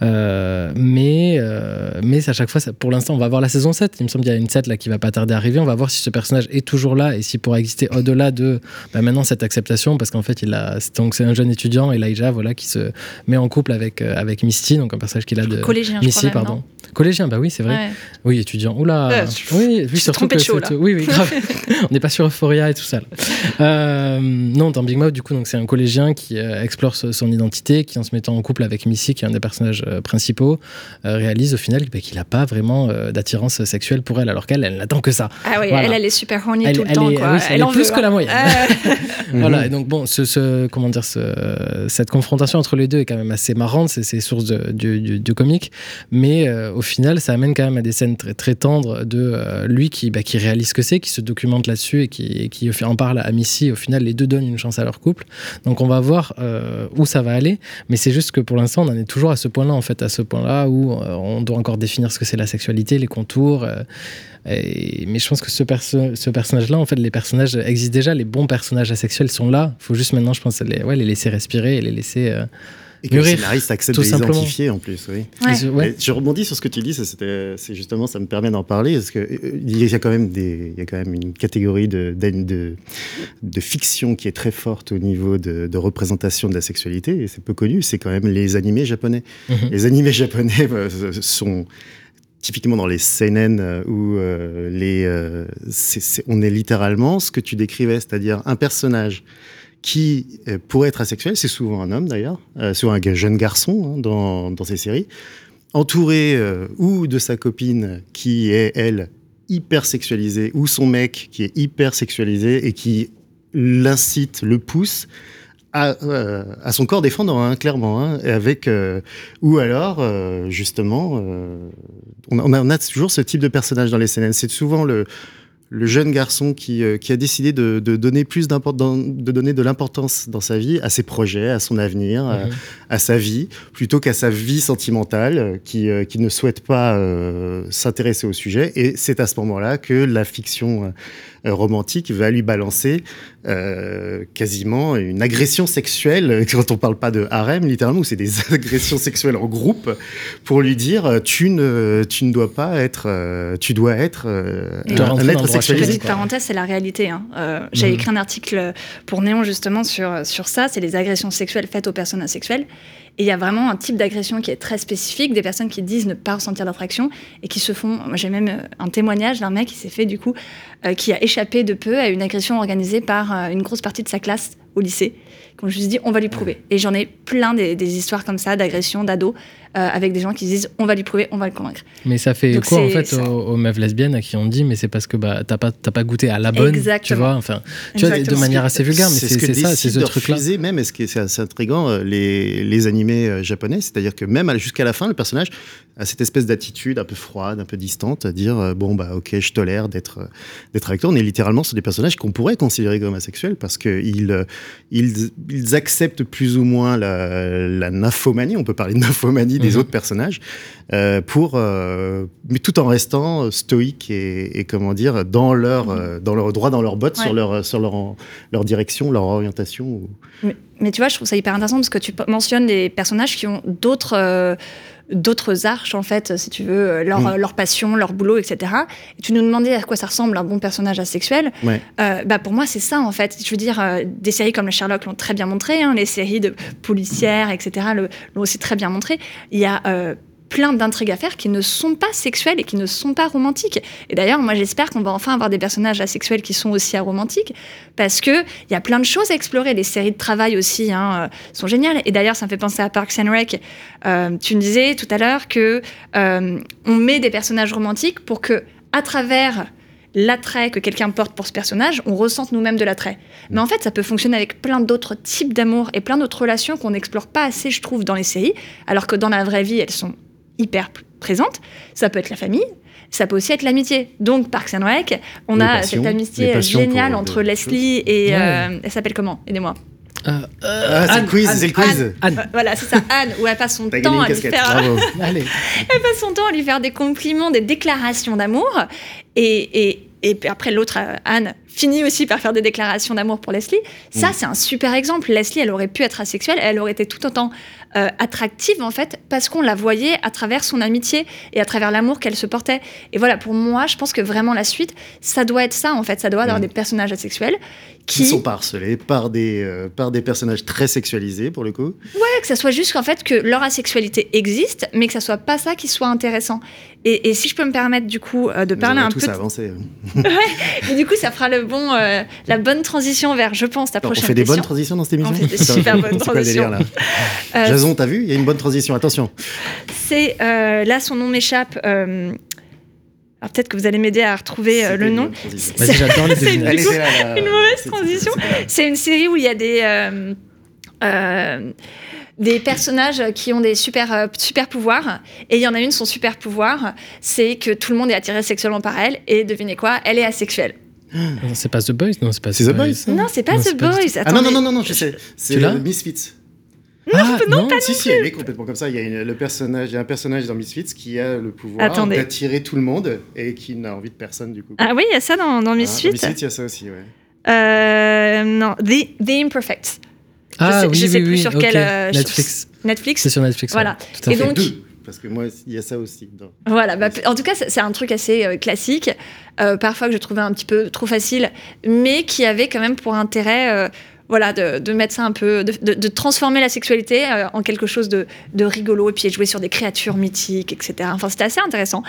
Euh, mais, euh, mais à chaque fois, ça- pour l'instant, on va voir la saison 7. Il me semble qu'il y a une 7 là qui va pas tarder à arriver. On va voir si ce personnage est toujours là et s'il pourra exister au-delà de bah, maintenant cette acceptation, parce qu'en fait, il a, c'est- donc c'est un jeune étudiant, Elijah, voilà, qui se met en couple avec, euh, avec Misty, donc un personnage qu'il a de. Collégien, je même, pardon. non Collégien, bah oui, c'est vrai. Ouais. Oui, étudiant. Oula. Euh, oui, oui, suis surtout que de là. Oui, oui, grave. On n'est pas sur Euphoria et tout ça. Euh, non, dans Big Mouth, du coup, donc c'est un collégien qui euh, explore ce- son identité, qui en se mettant en couple avec Missy, qui est un des personnages euh, principaux, euh, réalise au final bah, qu'il n'a pas vraiment euh, d'attirance sexuelle pour elle, alors qu'elle, elle n'attend que ça. Ah oui, Voilà. elle, elle est super horny Elle- tout le elle temps, est- quoi. oui, elle est en plus veut, que la hein. moyenne. Euh, Voilà, et donc bon, ce, ce- comment dire, ce- cette confrontation entre les deux est quand même assez marrante, c'est source de- du, comique, mais euh, au final, ça amène quand même à des scènes très, tendres de euh, lui qui, bah, qui réalise ce que c'est, qui se documente là-dessus et qui, en parle à Missy. Au final, les deux donnent une chance à leur couple. Donc on va voir euh, où ça va aller, mais c'est juste que pour l'instant, on en est toujours à ce point-là, en fait, à ce point-là où on doit encore définir ce que c'est la sexualité, les contours. Et- mais je pense que ce, perso- ce personnage-là, en fait, les personnages existent déjà, les bons personnages asexuels sont là. Il faut juste maintenant, je pense, les, ouais, les laisser respirer et les laisser, euh, Et que le Mûrir, scénariste accepte tout de simplement. en plus, oui. Ouais. Ouais. Je rebondis sur ce que tu dis, c'est justement, ça me permet d'en parler, parce que euh, il y a quand même des, il y a quand même une catégorie de, de, de, de fiction qui est très forte au niveau de, de représentation de la sexualité, et c'est peu connu, c'est quand même les animés japonais. Mhm. Les animés japonais euh, sont typiquement dans les seinen euh, où euh, euh, on est littéralement ce que tu décrivais, c'est-à-dire un personnage qui pourrait être asexuel, c'est souvent un homme d'ailleurs, souvent un jeune garçon hein, dans, dans ces séries, entouré ou de sa copine qui est, elle, hyper sexualisée, ou son mec qui est hyper sexualisé et qui l'incite, le pousse à, euh, à son corps défendant, hein, clairement, hein, avec euh, ou alors euh, justement, euh, on, a, on toujours ce type de personnage dans les CNN. C'est souvent le le jeune garçon qui, qui a décidé de, de donner plus de donner de l'importance dans sa vie à ses projets, à son avenir, à- Mhm. à, sa vie, plutôt qu'à sa vie sentimentale, qui, qui ne souhaite pas s'intéresser au sujet. Et c'est à ce moment-là que la fiction romantique va lui balancer euh, quasiment une agression sexuelle, quand on parle pas de harem, littéralement, où c'est des agressions sexuelles en groupe, pour lui dire euh, tu ne, tu ne dois pas être, euh, tu dois être euh, un, être sexualisé. Petite parenthèse, c'est la réalité. hein. Euh, J'ai Mhm. écrit un article pour Néon justement sur, sur ça, c'est les agressions sexuelles faites aux personnes asexuelles. Et il y a vraiment un type d'agression qui est très spécifique, des personnes qui disent ne pas ressentir d'attraction et qui se font. J'ai même euh, un témoignage d'un mec qui s'est fait du coup, euh, qui a échappé de peu à une agression organisée par euh, une grosse partie de sa classe au lycée. Quand je me suis dit, on va lui prouver. Et j'en ai plein des, des histoires comme ça d'agressions d'ados euh, avec des gens qui se disent, on va lui prouver, on va le convaincre. Mais ça fait Donc quoi en fait aux, aux meufs lesbiennes à qui on dit mais c'est parce que bah t'as pas t'as pas goûté à la bonne tu Exactement. vois enfin tu vois de- manière assez vulgaire mais c'est ce que c'est ça c'est ce de truc là refuser même, et ce qui est c'est assez intriguant, euh, les, les animés euh, japonais, c'est-à-dire que même jusqu'à la fin, le personnage a cette espèce d'attitude un peu froide, un peu distante, à dire euh, bon bah ok, je tolère d'être d'être avec toi. On est littéralement sur des personnages qu'on pourrait considérer comme asexuels parce que ils, ils acceptent plus ou moins la, la nymphomanie, on peut parler de nymphomanie des Mhm. autres personnages, euh, pour euh, mais tout en restant stoïque et, et comment dire dans leur euh, dans leur droit dans leurs bottes Ouais. sur leur sur leur leur direction, leur orientation. Mais, mais tu vois, je trouve ça hyper intéressant parce que tu mentionnes des personnages qui ont d'autres d'autres arches en fait, si tu veux, euh, leur, Mm. leur passion, leur boulot, etc. Et tu nous demandais à quoi ça ressemble un bon personnage asexuel. Ouais. Euh, bah pour moi, c'est ça en fait. Je veux dire, euh, des séries comme le Sherlock l'ont très bien montré, hein, les séries de policières, etc. l'ont aussi très bien montré. Il y a plein d'intrigues à faire qui ne sont pas sexuelles et qui ne sont pas romantiques. Et d'ailleurs, moi, j'espère qu'on va enfin avoir des personnages asexuels qui sont aussi aromantiques, parce que il y a plein de choses à explorer. Les séries de travail aussi hein, euh, sont géniales. Et d'ailleurs, ça me fait penser à Parks and Rec. Euh, tu me disais tout à l'heure que euh, on met des personnages romantiques pour que, à travers l'attrait que quelqu'un porte pour ce personnage, on ressente nous-mêmes de l'attrait. Mais en fait, ça peut fonctionner avec plein d'autres types d'amour et plein d'autres relations qu'on n'explore pas assez, je trouve, dans les séries, alors que dans la vraie vie, elles sont hyper p- présentes. Ça peut être la famille, ça peut aussi être l'amitié. Donc, Parks and Rec, on Les a passions, cette amitié géniale entre Leslie et... Ouais. euh, elle s'appelle comment? Aidez-moi. Euh, Ah, c'est le quiz, c'est le quiz. Anne Euh, Voilà, c'est ça, Anne, où elle passe son temps à lui faire... allez Elle passe son temps à lui faire des compliments, des déclarations d'amour. Et, et, et après, l'autre, euh, Anne, finit aussi par faire des déclarations d'amour pour Leslie. Ça, Mm. c'est un super exemple. Leslie, elle aurait pu être asexuelle. Elle aurait été tout autant euh, attractive, en fait, parce qu'on la voyait à travers son amitié et à travers l'amour qu'elle se portait. Et voilà, pour moi, je pense que vraiment la suite, ça doit être ça, en fait. Ça doit avoir Mm. des personnages asexuels Qui qui... sont pas harcelés par des, euh, par des personnages très sexualisés, pour le coup. Ouais, que ça soit juste qu'en fait que leur asexualité existe, mais que ça soit pas ça qui soit intéressant. Et, et si je peux me permettre du coup euh, de parler un tous peu, de- avancé. et du coup ça fera le bon, euh, la bonne transition vers, je pense, ta On prochaine fait des bonnes question. transitions dans cette émission On fait des super bonnes quoi délire, là Euh, Jason, t'as vu Il y a une bonne transition, attention. C'est là son nom m'échappe. alors peut-être que vous allez m'aider à retrouver euh, le une nom. C'est coup là, là. une mauvaise transition. c'est- une série où il y a des euh, euh, des personnages qui ont des super euh, super pouvoirs et il y en a une son super pouvoir c'est que tout le monde est attiré sexuellement par elle et devinez quoi? Elle est asexuelle. Non, c'est pas The Boys non c'est pas The Boys Non c'est pas Non, The c'est pas du Boys. Ah non, non, non, non, non, je sais. C'est le Misfits. ah, non, si, si, elle est complètement comme ça. Il y a une- le personnage, il y a un personnage dans Misfits qui a le pouvoir Attendez. d'attirer tout le monde et qui n'a envie de personne du coup. Ah oui il y a ça dans, dans Hein, Misfits. Dans Misfits, il y a ça aussi, ouais. Euh, non The, The Imperfect. Ah sais- oui je sais oui, plus oui, sur ok. quel, euh, je- Netflix Netflix. C'est sur Netflix. Voilà. ouais, tout à Et fait. donc, Deux, parce que moi, il y a ça aussi. dans- Voilà, bah, en tout cas, c'est c'est un truc assez euh, classique, euh, parfois que je trouvais un petit peu trop facile, mais qui avait quand même pour intérêt, euh, voilà, de, mettre ça un peu, de, transformer la sexualité euh, en quelque chose de, rigolo, et puis jouer sur des créatures mythiques, etc. Enfin, c'était assez intéressant.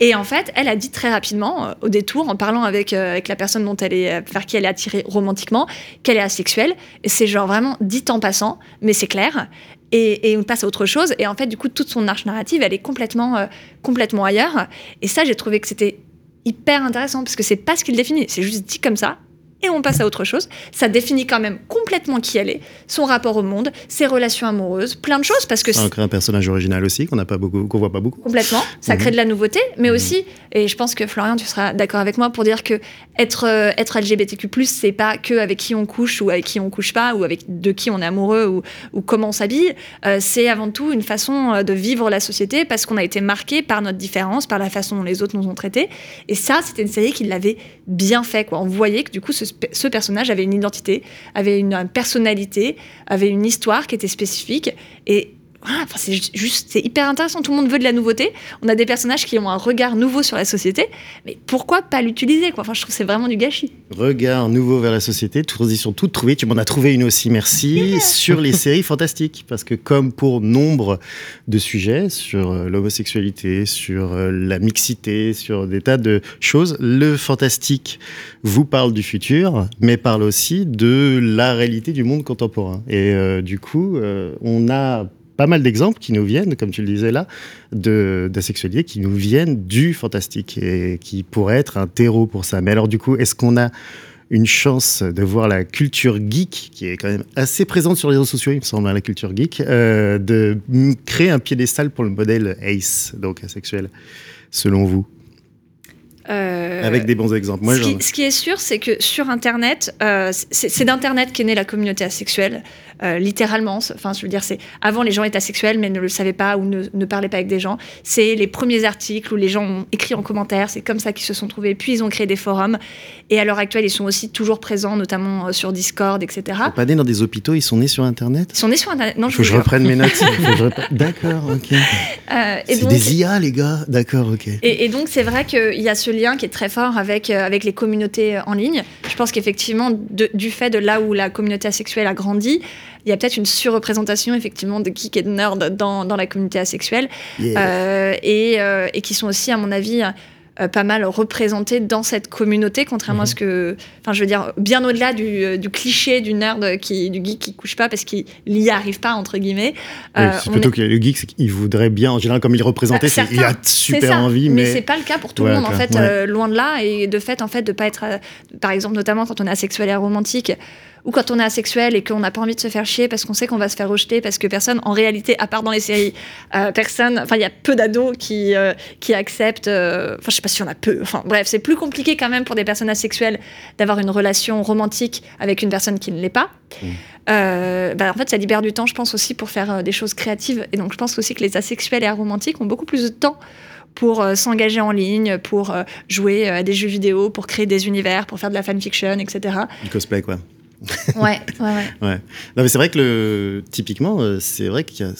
Et en fait, elle a dit très rapidement, euh, au détour, en parlant avec, euh, avec la personne dont elle est, vers qui elle est attirée romantiquement, qu'elle est asexuelle. C'est genre vraiment dit en passant, mais c'est clair. Et, et on passe à autre chose. Et en fait, du coup, toute son arche narrative, elle est complètement, complètement ailleurs. Et ça, j'ai trouvé que c'était hyper intéressant parce que c'est pas ce qu'il définit. C'est juste dit comme ça. Et on passe à autre chose. Ça définit quand même complètement qui elle est, son rapport au monde, ses relations amoureuses, plein de choses parce que Ça crée un personnage original aussi qu'on n'a pas beaucoup, qu'on voit pas beaucoup. Complètement. Ça crée de la nouveauté, mais aussi, et je pense que Florian, tu seras d'accord avec moi pour dire que être, euh, être LGBTQ+, c'est pas que avec qui on couche ou avec qui on couche pas, ou avec de qui on est amoureux ou, ou comment on s'habille. Euh, c'est avant tout une façon euh, de vivre la société parce qu'on a été marqué par notre différence, par la façon dont les autres nous ont traités. Et ça, c'était une série qui l'avait bien fait. Quoi. On voyait que du coup, ce, ce personnage avait une identité, avait une personnalité, avait une histoire qui était spécifique. Et voilà, enfin, c'est ju- juste, c'est hyper intéressant. Tout le monde veut de la nouveauté. On a des personnages qui ont un regard nouveau sur la société, mais pourquoi pas l'utiliser quoi? Enfin, je trouve que c'est vraiment du gâchis. Regard nouveau vers la société, transition toute trouvée. Tu m'en as trouvé une aussi, merci. Sur les séries fantastiques. Parce que, comme pour nombre de sujets, sur euh, l'homosexualité, sur euh, la mixité, sur des tas de choses, le fantastique vous parle du futur, mais parle aussi de la réalité du monde contemporain. Et euh, du coup, euh, on a pas mal d'exemples qui nous viennent, comme tu le disais là, de d'asexualité qui nous viennent du fantastique et qui pourrait être un terreau pour ça. Mais alors du coup, est-ce qu'on a une chance de voir la culture geek, qui est quand même assez présente sur les réseaux sociaux, il me semble, hein, la culture geek, euh, de créer un piédestal pour le modèle ACE, donc asexuel, selon vous? Euh, Avec des bons exemples. Moi, ce, qui, ce qui est sûr, c'est que sur Internet, euh, c'est d'Internet qu'est née la communauté asexuelle, euh, littéralement. Enfin, je veux dire, c'est avant les gens étaient asexuels mais ne le savaient pas ou ne, ne parlaient pas avec des gens. C'est les premiers articles où les gens ont écrit en commentaire. C'est comme ça qu'ils se sont trouvés. Puis ils ont créé des forums. Et à l'heure actuelle, ils sont aussi toujours présents, notamment euh, sur Discord, etc. Ils sont pas nés dans des hôpitaux, ils sont nés sur Internet? Ils sont nés sur Internet. Non, je faut que je reprenne mes notes. D'accord, ok. Euh, C'est des IA, les gars D'accord, ok. Et, et donc, c'est vrai qu'il y a ce lien qui est très fort avec, euh, avec les communautés euh, en ligne. Je pense qu'effectivement, du fait de là où la communauté asexuelle a grandi, il y a peut-être une surreprésentation, effectivement, de geeks et de nerds dans, dans la communauté asexuelle. Yeah. Euh, et, euh, et qui sont aussi, à mon avis, euh, pas mal représentés dans cette communauté, contrairement à ce que. Enfin, je veux dire, bien au-delà du, euh, du cliché du nerd, qui, du geek qui couche pas parce qu'il n'y arrive pas, entre guillemets. Oui, Euh, plutôt est- que le geek, c'est qu'il voudrait bien, en général, comme il est représenté, bah, il a super envie, mais, mais. c'est pas le cas pour tout Ouais, le monde en fait, Ouais. loin de là. Et de fait, en fait, de pas être, par exemple, notamment quand on est asexuel et aromantique, ou quand on est asexuel et qu'on n'a pas envie de se faire chier parce qu'on sait qu'on va se faire rejeter, parce que personne, en réalité, à part dans les séries, euh, personne, enfin, il y a peu d'ados qui euh, qui acceptent. euh, Enfin, je sais pas si on a peu. Enfin, bref, c'est plus compliqué quand même pour des personnes asexuelles d'avoir une relation romantique avec une personne qui ne l'est pas. Euh, bah, en fait, ça libère du temps, je pense aussi, pour faire euh, des choses créatives. Et donc, je pense aussi que les asexuels et aromantiques ont beaucoup plus de temps pour euh, s'engager en ligne, pour euh, jouer euh, à des jeux vidéo, pour créer des univers, pour faire de la fanfiction, etc. Du cosplay, quoi. Ouais, ouais, ouais. Non, mais c'est vrai que typiquement, euh, c'est vrai qu'il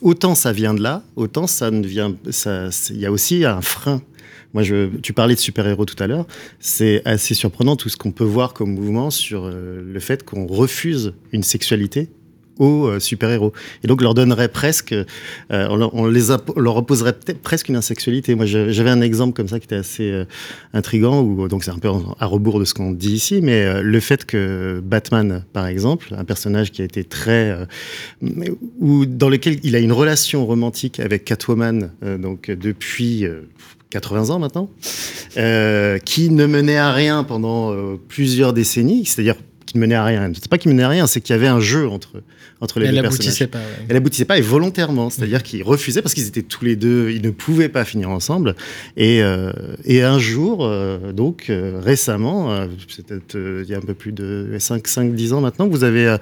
autant ça vient de là, autant ça ne vient. Ça, il y a aussi un frein. Moi, je, tu parlais de super-héros tout à l'heure. C'est assez surprenant tout ce qu'on peut voir comme mouvement sur euh, le fait qu'on refuse une sexualité aux euh, super-héros. Et donc, leur donnerait presque, euh, on, les leur opposerait presque une insexualité. Moi, j'avais un exemple comme ça qui était assez euh, intrigant, où, donc c'est un peu à rebours de ce qu'on dit ici, mais le fait que Batman, par exemple, un personnage qui a été très, ou dans lequel il a une relation romantique avec Catwoman, donc depuis euh, 80 ans maintenant, qui ne menait à rien pendant plusieurs décennies, c'est-à-dire qui ne menait à rien. C'est pas qu'il menait à rien, c'est qu'il y avait un jeu entre entre les Elle deux aboutissait personnages. pas, ouais. Elle aboutissait pas et volontairement, c'est-à-dire qu'ils refusaient parce qu'ils étaient tous les deux, ils ne pouvaient pas finir ensemble. Et, euh, et un jour, euh, donc euh, récemment, peut-être il y a un peu plus de 5, 5 10 ans maintenant, vous avez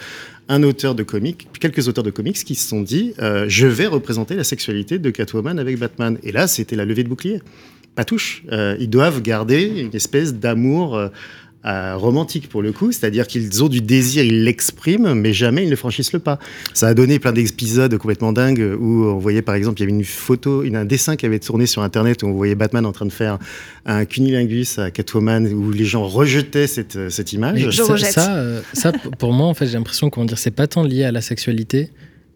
un auteur de comics, quelques auteurs de comics qui se sont dit je vais représenter la sexualité de Catwoman avec Batman. Et là, c'était la levée de bouclier. Pas touche. Ils doivent garder une espèce d'amour. Euh, romantique pour le coup, c'est-à-dire qu'ils ont du désir, ils l'expriment, mais jamais ils ne franchissent le pas. Ça a donné plein d'épisodes complètement dingues où on voyait par exemple, il y avait une photo, une- un dessin qui avait tourné sur Internet où on voyait Batman en train de faire un cunilingus à Catwoman où les gens rejetaient cette, euh, cette image. Mais ça, ça, euh, ça, pour moi, en fait, j'ai l'impression comment dire, c'est pas tant lié à la sexualité,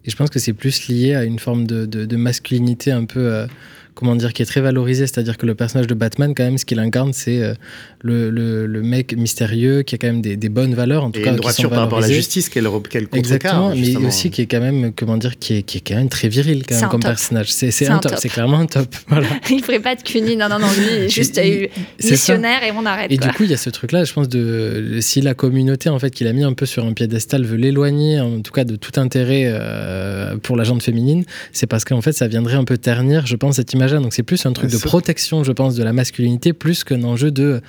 et je pense que c'est plus lié à une forme de, de- de masculinité un peu, euh, comment dire, qui est très valorisée. C'est-à-dire que le personnage de Batman, quand même, ce qu'il incarne, c'est euh, le, le- le mec mystérieux qui a quand même des, des bonnes valeurs, en tout Et cas, une qui droiture sont par rapport à la justice qu'elle qu'elle Exactement, mais justement. aussi qui est quand même, comment dire, qui est, qui est quand même très viril quand C'est même un comme top. personnage. C'est un un top, top. c'est clairement un top. Voilà. il ferait pas de CUNY, non, non, non, lui, juste Et- eu ça. missionnaire et on arrête. Et quoi. du coup, il y a ce truc-là, je pense, de si la communauté en fait qu'il a mis un peu sur un piédestal veut l'éloigner, en tout cas de tout intérêt euh, pour la gente féminine, c'est parce qu'en fait, ça viendrait un peu ternir, je pense, cette Donc c'est plus un truc de protection, je pense, de la masculinité, plus qu'un enjeu de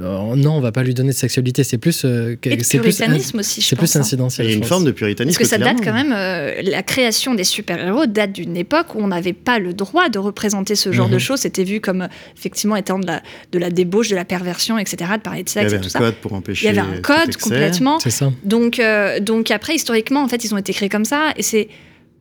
euh, non, on va pas lui donner de sexualité. C'est plus euh, c'est plus puritanisme aussi, je C'est plus hein. incidentiel. Il y a une forme de puritanisme. Parce que ça date quand même, euh, la création des super-héros date d'une époque où on n'avait pas le droit de représenter ce genre Mhm. de choses. C'était vu comme, effectivement, étant de la, de la débauche, de la perversion, etc., de parler de Il y sexe avait et tout un ça. code pour empêcher. Il y avait un code complètement. C'est ça. Donc, euh, donc après, historiquement, en fait, ils ont été créés comme ça. Et c'est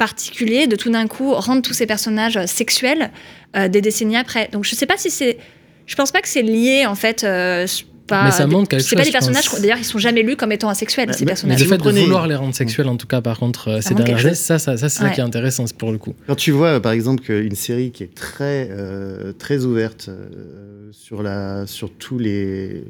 particulier de tout d'un coup rendre tous ces personnages euh, sexuels euh, des décennies après. Donc je sais pas si c'est... Je pense pas que c'est lié, en fait... euh, pas Mais ça montre quelque C'est pas chose, des personnages, pense. d'ailleurs, ils sont jamais lus comme étant asexuels, ces Mais personnages. le fait de prenez- vouloir les rendre sexuels, en tout cas, par contre, euh, Ça ces dernières années, ça, ça, ça c'est ça Ouais. qui est intéressant c'est pour le coup. Quand tu vois, par exemple, qu'une série qui est très, euh, très ouverte euh, sur, la, sur tous les,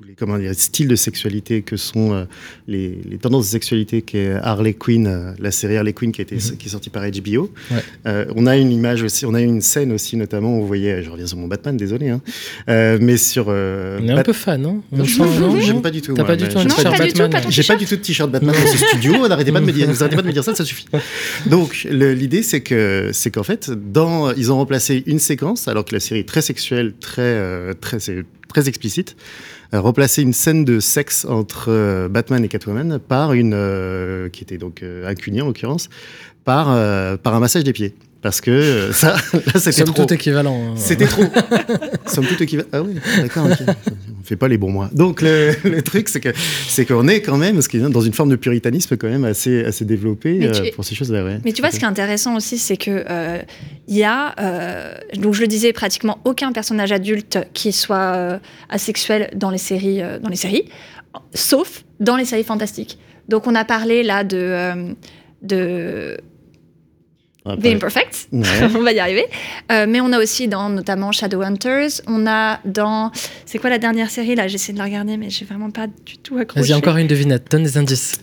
tous les comment dire, styles de sexualité que sont euh, les, les tendances de sexualité qu'est Harley Quinn, euh, la série Harley Quinn qui, a été, qui est sortie par HBO. Ouais. Euh, on a une image aussi, on a une scène aussi, notamment, où vous voyez, je reviens sur mon Batman, désolé, hein, mais sur. On est un peu fan, non On Non, non J'aime pas du tout. T'as pas du tout un t-shirt Batman j'ai pas du tout de t-shirt Batman dans ce studio. N'arrêtez pas de me dire, vous arrêtez pas de me dire ça, ça suffit. Donc l'idée c'est que c'est qu'en fait, dans ils ont remplacé une séquence alors que la série est très sexuelle, très euh, très très explicite, remplacer une scène de sexe entre euh, Batman et Catwoman par une euh, qui était donc euh, un cunier en l'occurrence par euh, par un massage des pieds. Parce que euh, ça, là, c'était Somme trop. toute équivalent. hein. C'était trop. Somme toute équivalent. Ah oui, d'accord. ok. On fait pas les bons mois. Donc le, le truc, c'est que c'est qu'on est quand même, est dans une forme de puritanisme quand même assez assez développé Mais euh, tu- pour ces choses-là. Ouais. Mais tu vois, ce qui est intéressant aussi, c'est que euh, il y a, euh, donc je le disais, pratiquement aucun personnage adulte qui soit euh, asexuel dans les séries, euh, dans les séries, sauf dans les séries fantastiques. Donc on a parlé là de euh, de The Ouais. on va y arriver. Euh, mais on a aussi dans notamment Shadowhunters, on a dans c'est quoi la dernière série? Là J'essaie de la regarder, mais j'ai vraiment pas du tout accroché. Vas-y, encore une devinette, donne des indices.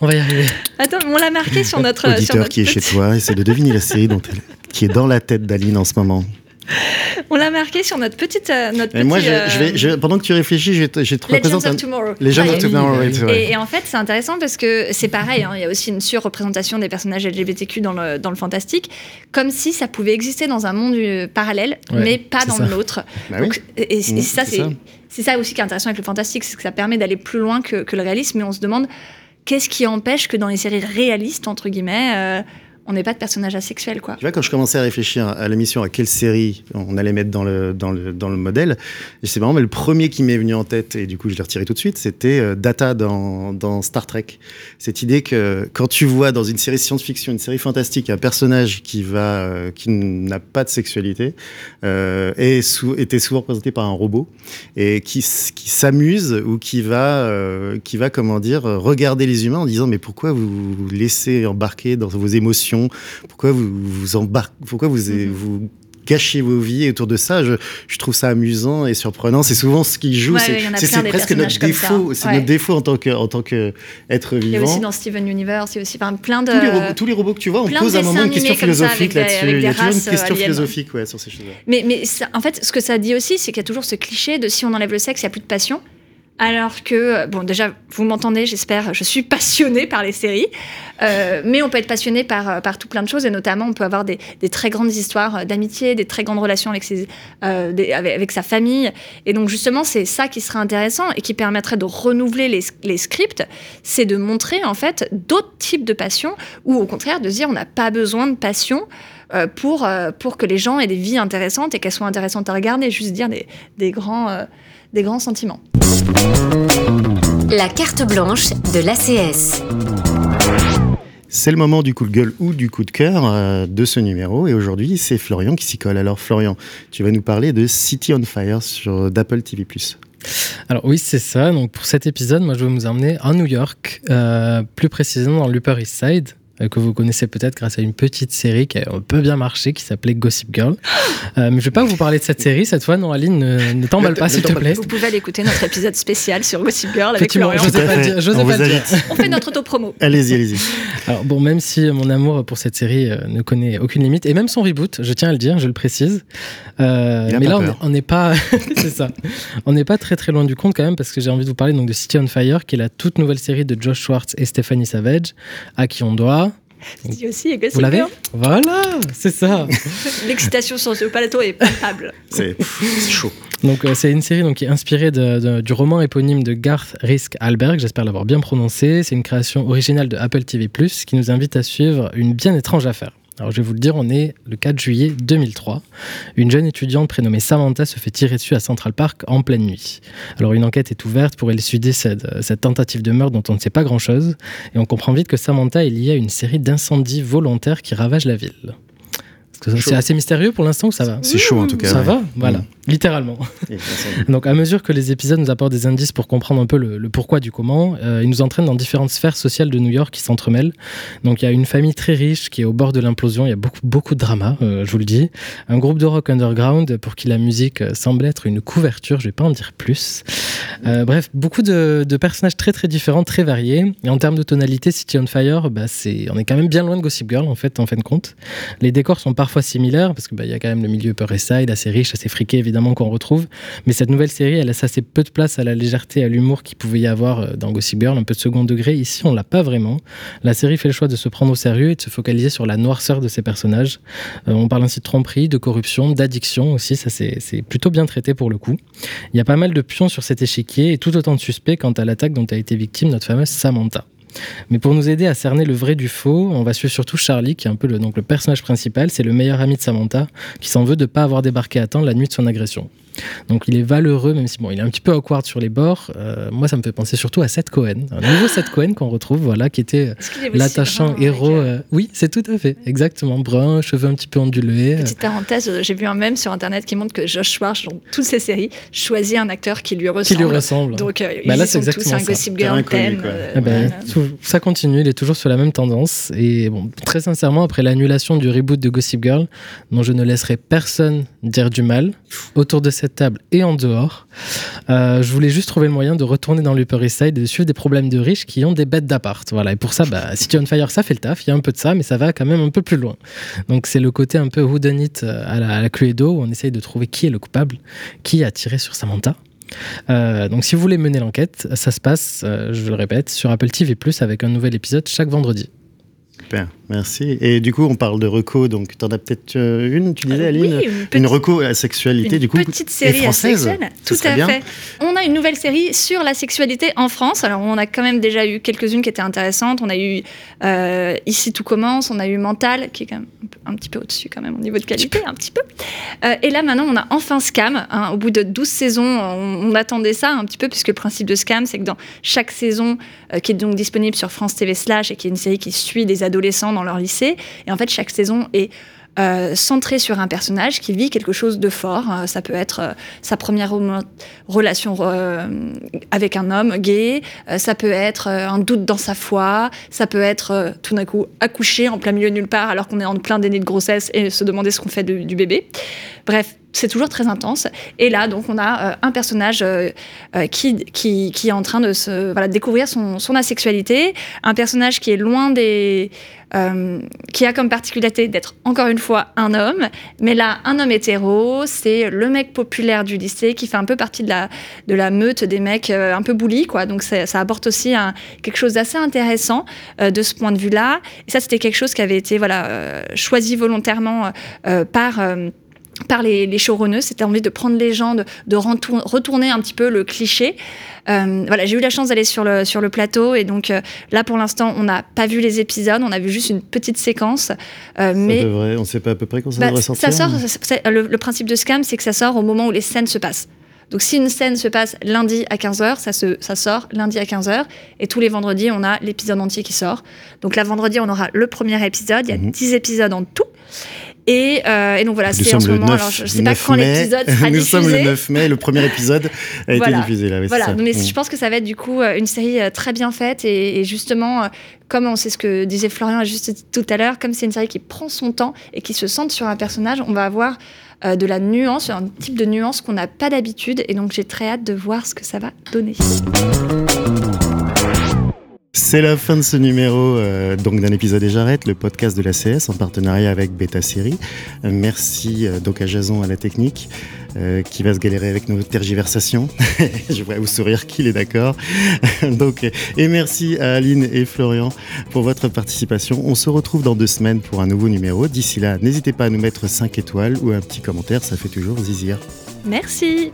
On va y arriver. Attends, on l'a marqué sur notre sur Auditeur notre qui est chez toi, essaie de deviner la série dont elle, qui est dans la tête d'Aline en ce moment. On l'a marqué sur notre petite euh, notre moi, je, euh, je vais, je- pendant que tu réfléchis, représente of un- Tomorrow. Ouais. of Tomorrow. Et, et en fait, c'est intéressant parce que c'est pareil, hein, il y a aussi une surreprésentation des personnages LGBTQ dans le, dans le fantastique, comme si ça pouvait exister dans un monde euh, parallèle, Ouais, mais pas dans l'autre. Bah oui. Et, et- et Mmh, ça, c'est ça. c'est ça aussi qui est intéressant avec le fantastique, c'est que ça permet d'aller plus loin que, que le réalisme, mais on se demande qu'est-ce qui empêche que dans les séries réalistes, entre guillemets, euh, on n'ait pas de personnages asexuels, quoi. Quand je commençais à réfléchir à l'émission, à quelle série on allait mettre dans le, dans le, dans le modèle, c'est marrant, mais le premier qui m'est venu en tête, et du coup je l'ai retiré tout de suite, c'était euh, Data dans, dans Star Trek. Cette idée que quand tu vois dans une série science-fiction, une série fantastique, un personnage qui, va, euh, qui n'a pas de sexualité, euh, était souvent représenté par un robot, et qui, qui s'amuse ou qui va, qui va, comment dire, regarder les humains en disant mais pourquoi vous vous laissez embarquer dans vos émotions pourquoi vous vous embarquez Pourquoi vous, Mhm. vous vos vies autour de ça? Je, je trouve ça amusant et surprenant. C'est souvent ce qui joue. Ouais, c'est presque notre défaut. C'est Ouais. notre défaut en tant que en tant que être Il y a vivant. aussi dans Steven Universe, il y a aussi enfin, plein de. tous, les robots, tous les robots que tu vois, on pose à un moment une question philosophique là-dessus. Il y a toujours une question euh, philosophique ouais, sur ces choses-là. Mais, mais ça- en fait, ce que ça dit aussi, c'est qu'il y a toujours ce cliché de si on enlève le sexe, il n'y a plus de passion. Alors que, bon, déjà, vous m'entendez, j'espère, je suis passionnée par les séries, Euh, mais on peut être passionné par, euh, par tout plein de choses, et notamment, on peut avoir des, des très grandes histoires euh, d'amitié, des très grandes relations avec, ses, euh, avec, avec sa famille. Et donc, justement, c'est ça qui serait intéressant et qui permettrait de renouveler les, les scripts, c'est de montrer, en fait, d'autres types de passions, ou au contraire, de dire, on n'a pas besoin de passion euh, pour, euh, pour que les gens aient des vies intéressantes et qu'elles soient intéressantes à regarder. Juste dire des, des grands, euh, des grands sentiments. La carte blanche de l'ACS. C'est le moment du coup de gueule ou du coup de cœur de ce numéro. Et aujourd'hui, c'est Florian qui s'y colle. Alors, Florian, tu vas nous parler de City on Fire sur d'Apple TV. Alors oui, c'est ça. Donc pour cet épisode, moi je vais vous emmener à New York, euh, plus précisément dans l'Upper East Side, que vous connaissez peut-être grâce à une petite série qui a un peu bien marché, qui s'appelait Gossip Girl. Euh, mais je vais pas vous parler de cette série cette fois. Non, Aline, ne, ne t'emballe pas, s'il te plaît. Vous pouvez aller écouter notre épisode spécial sur Gossip Girl avec Florian. Je pas dire, je On, pas dire. On fait notre auto-promo. Allez-y, allez-y. Alors bon, même si mon amour pour cette série euh, ne connaît aucune limite, et même son reboot, je tiens à le dire, je le précise. Euh, mais là, on est- peur. on n'est pas, c'est ça, on n'est pas très très loin du compte quand même, parce que j'ai envie de vous parler donc de City on Fire, qui est la toute nouvelle série de Josh Schwartz et Stephanie Savage, à qui on doit. Dis aussi, et Vous l'avez. Voilà, c'est ça. L'excitation sur ce plateau est palpable. C'est c'est chaud. Donc euh, c'est une série donc, qui est inspirée de- de- du roman éponyme de Garth Risk Alberg, j'espère l'avoir bien prononcé. C'est une création originale de Apple TV+, qui nous invite à suivre une bien étrange affaire. Alors je vais vous le dire, on est le 4 juillet 2003. Une jeune étudiante prénommée Samantha se fait tirer dessus à Central Park en pleine nuit. Alors une enquête est ouverte pour élucider cette, cette tentative de meurtre dont on ne sait pas grand-chose, et on comprend vite que Samantha est liée à une série d'incendies volontaires qui ravagent la ville. C'est assez mystérieux pour l'instant ou ça va? C'est chaud en tout cas. Ça ouais. va? Voilà, Mm. Littéralement. Donc, à mesure que les épisodes nous apportent des indices pour comprendre un peu le, le pourquoi du comment, euh, ils nous entraînent dans différentes sphères sociales de New York qui s'entremêlent. Donc, il y a une famille très riche qui est au bord de l'implosion. Il y a beaucoup, beaucoup de drama, euh, je vous le dis. Un groupe de rock underground pour qui la musique euh, semble être une couverture. Je vais pas en dire plus. Euh, bref, beaucoup de, de personnages très très différents, très variés. Et en termes de tonalité, City on Fire, bah, c'est, on est quand même bien loin de Gossip Girl en fait, en fin de compte. Les décors sont parfois similaires parce qu'il y a quand même le milieu Upper East Side assez riche, assez friqué évidemment qu'on retrouve. Mais cette nouvelle série, elle laisse assez peu de place à la légèreté et à l'humour qu'il pouvait y avoir euh, dans Gossip Girl, un peu de second degré. Ici, on l'a pas vraiment. La série fait le choix de se prendre au sérieux et de se focaliser sur la noirceur de ses personnages. Euh, on parle ainsi de tromperie, de corruption, d'addiction aussi. Ça, c'est plutôt bien traité pour le coup. Il y a pas mal de pions sur cet échiquier et tout autant de suspects quant à l'attaque dont a été victime notre fameuse Samantha. Mais pour nous aider à cerner le vrai du faux, on va suivre surtout Charlie, qui est un peu le, donc le personnage principal. C'est le meilleur ami de Samantha, qui s'en veut de ne pas avoir débarqué à temps la nuit de son agression. Donc il est valeureux, même si bon, il est un petit peu awkward sur les bords. Euh, moi, ça me fait penser surtout à Seth Cohen, un nouveau Seth Cohen qu'on retrouve, voilà, qui était aussi l'attachant héros. euh, euh, Oui, c'est tout à fait, exactement, brun, cheveux un petit peu ondulés. Petite parenthèse, euh, j'ai vu un mème sur internet qui montre que Josh Schwartz, dans toutes ses séries, choisit un acteur qui lui qui ressemble. lui ressemble. Donc, euh, Bah ils là, sont tous un. Gossip Girl thème. euh, Eh ben, tout- ça continue, il est toujours sur la même tendance. Et bon, très sincèrement, après l'annulation du reboot de Gossip Girl, dont je ne laisserai personne dire du mal, autour de cette table et en dehors, euh, je voulais juste trouver le moyen de retourner dans l'Upper East Side et de suivre des problèmes de riches qui ont des bêtes d'appart. Voilà. Et pour ça, bah, City on Fire, ça fait le taf. Il y a un peu de ça, mais ça va quand même un peu plus loin. Donc c'est le côté un peu whodunit euh, à la, à la Cluedo où on essaye de trouver qui est le coupable, qui a tiré sur Samantha. Euh, donc si vous voulez mener l'enquête, ça se passe, je le répète, sur Apple TV+, avec un nouvel épisode chaque vendredi. Super, merci. Et du coup, on parle de reco, donc tu en as peut-être euh, une, tu disais, Euh, Aline oui, une Une reco à sexualité, Une du coup. petite et série française. Tout à bien. fait. On a une nouvelle série sur la sexualité en France. Alors, on a quand même déjà eu quelques-unes qui étaient intéressantes. On a eu euh, Ici tout commence, on a eu Mental, qui est quand même un, petit peu au-dessus quand même au niveau de qualité, un petit peu. Euh, et là, maintenant, on a enfin Scam. hein. Au bout de 12 saisons, on, on attendait ça un petit peu, puisque le principe de Scam, c'est que dans chaque saison, euh, qui est donc disponible sur France TV Slash, et qui est une série qui suit des adolescents dans leur lycée, et en fait, chaque saison est euh, centré sur un personnage qui vit quelque chose de fort. Euh, ça peut être euh, sa première relation euh, avec un homme gay, ça peut être un doute dans sa foi, ça peut être tout d'un coup accoucher en plein milieu de nulle part alors qu'on est en plein déni de grossesse et se demander ce qu'on fait du bébé. Bref, c'est toujours très intense. Et là, donc, on a euh, un personnage euh, euh, qui, est en train de découvrir son, asexualité, un personnage qui est loin des... qui a comme particularité d'être encore une fois un homme, mais là, un homme hétéro, c'est le mec populaire du lycée qui fait un peu partie de la, meute des mecs un peu bully, quoi. Donc, ça apporte aussi quelque chose d'assez intéressant de ce point de vue-là. Et ça, c'était quelque chose qui avait été choisi volontairement par... par les, les showrunners, c'était envie de prendre les gens, de, retourner un petit peu le cliché. Euh, voilà, j'ai eu la chance d'aller sur le, sur le plateau et donc euh, là pour l'instant on n'a pas vu les épisodes, on a vu juste une petite séquence. euh, mais devrait- on ne sait pas à peu près quand ça bah, devrait sortir. ça sort, le, le principe de Scam, c'est que ça sort au moment où les scènes se passent. Donc si une scène se passe lundi à 15h, ça, se, ça sort lundi à 15h. Et tous les vendredis, on a l'épisode entier qui sort. Donc là, vendredi, on aura le premier épisode. Il y a 10 épisodes en tout. Et, euh, et donc voilà, Nous c'est en ce moment. 9, alors, je ne sais pas 9 quand l'épisode sera Nous diffusé. sommes le 9 mai, le premier épisode a été Voilà. diffusé là. oui, Voilà, ça. mais Mm. je pense que ça va être du coup euh, une série euh, très bien faite et, et justement, comme on sait ce que disait Florian juste tout à l'heure, comme c'est une série qui prend son temps et qui se centre sur un personnage, on va avoir euh, de la nuance, un type de nuance qu'on n'a pas d'habitude et donc j'ai très hâte de voir ce que ça va donner. C'est la fin de ce numéro euh, donc d'un épisode et j'arrête, le podcast de la CS en partenariat avec Beta Série. Euh, merci euh, à Jason à la technique qui va se galérer avec nos tergiversations. Je vois vous sourire qu'il est d'accord. et merci à Aline et Florian pour votre participation. On se retrouve dans deux semaines pour un nouveau numéro. D'ici là, n'hésitez pas à nous mettre 5 étoiles ou un petit commentaire, ça fait toujours zizir. Merci.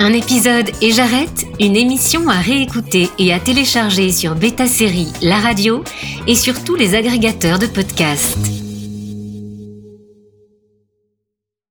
Un épisode et j'arrête, une émission à réécouter et à télécharger sur Beta Série, la radio et sur tous les agrégateurs de podcasts.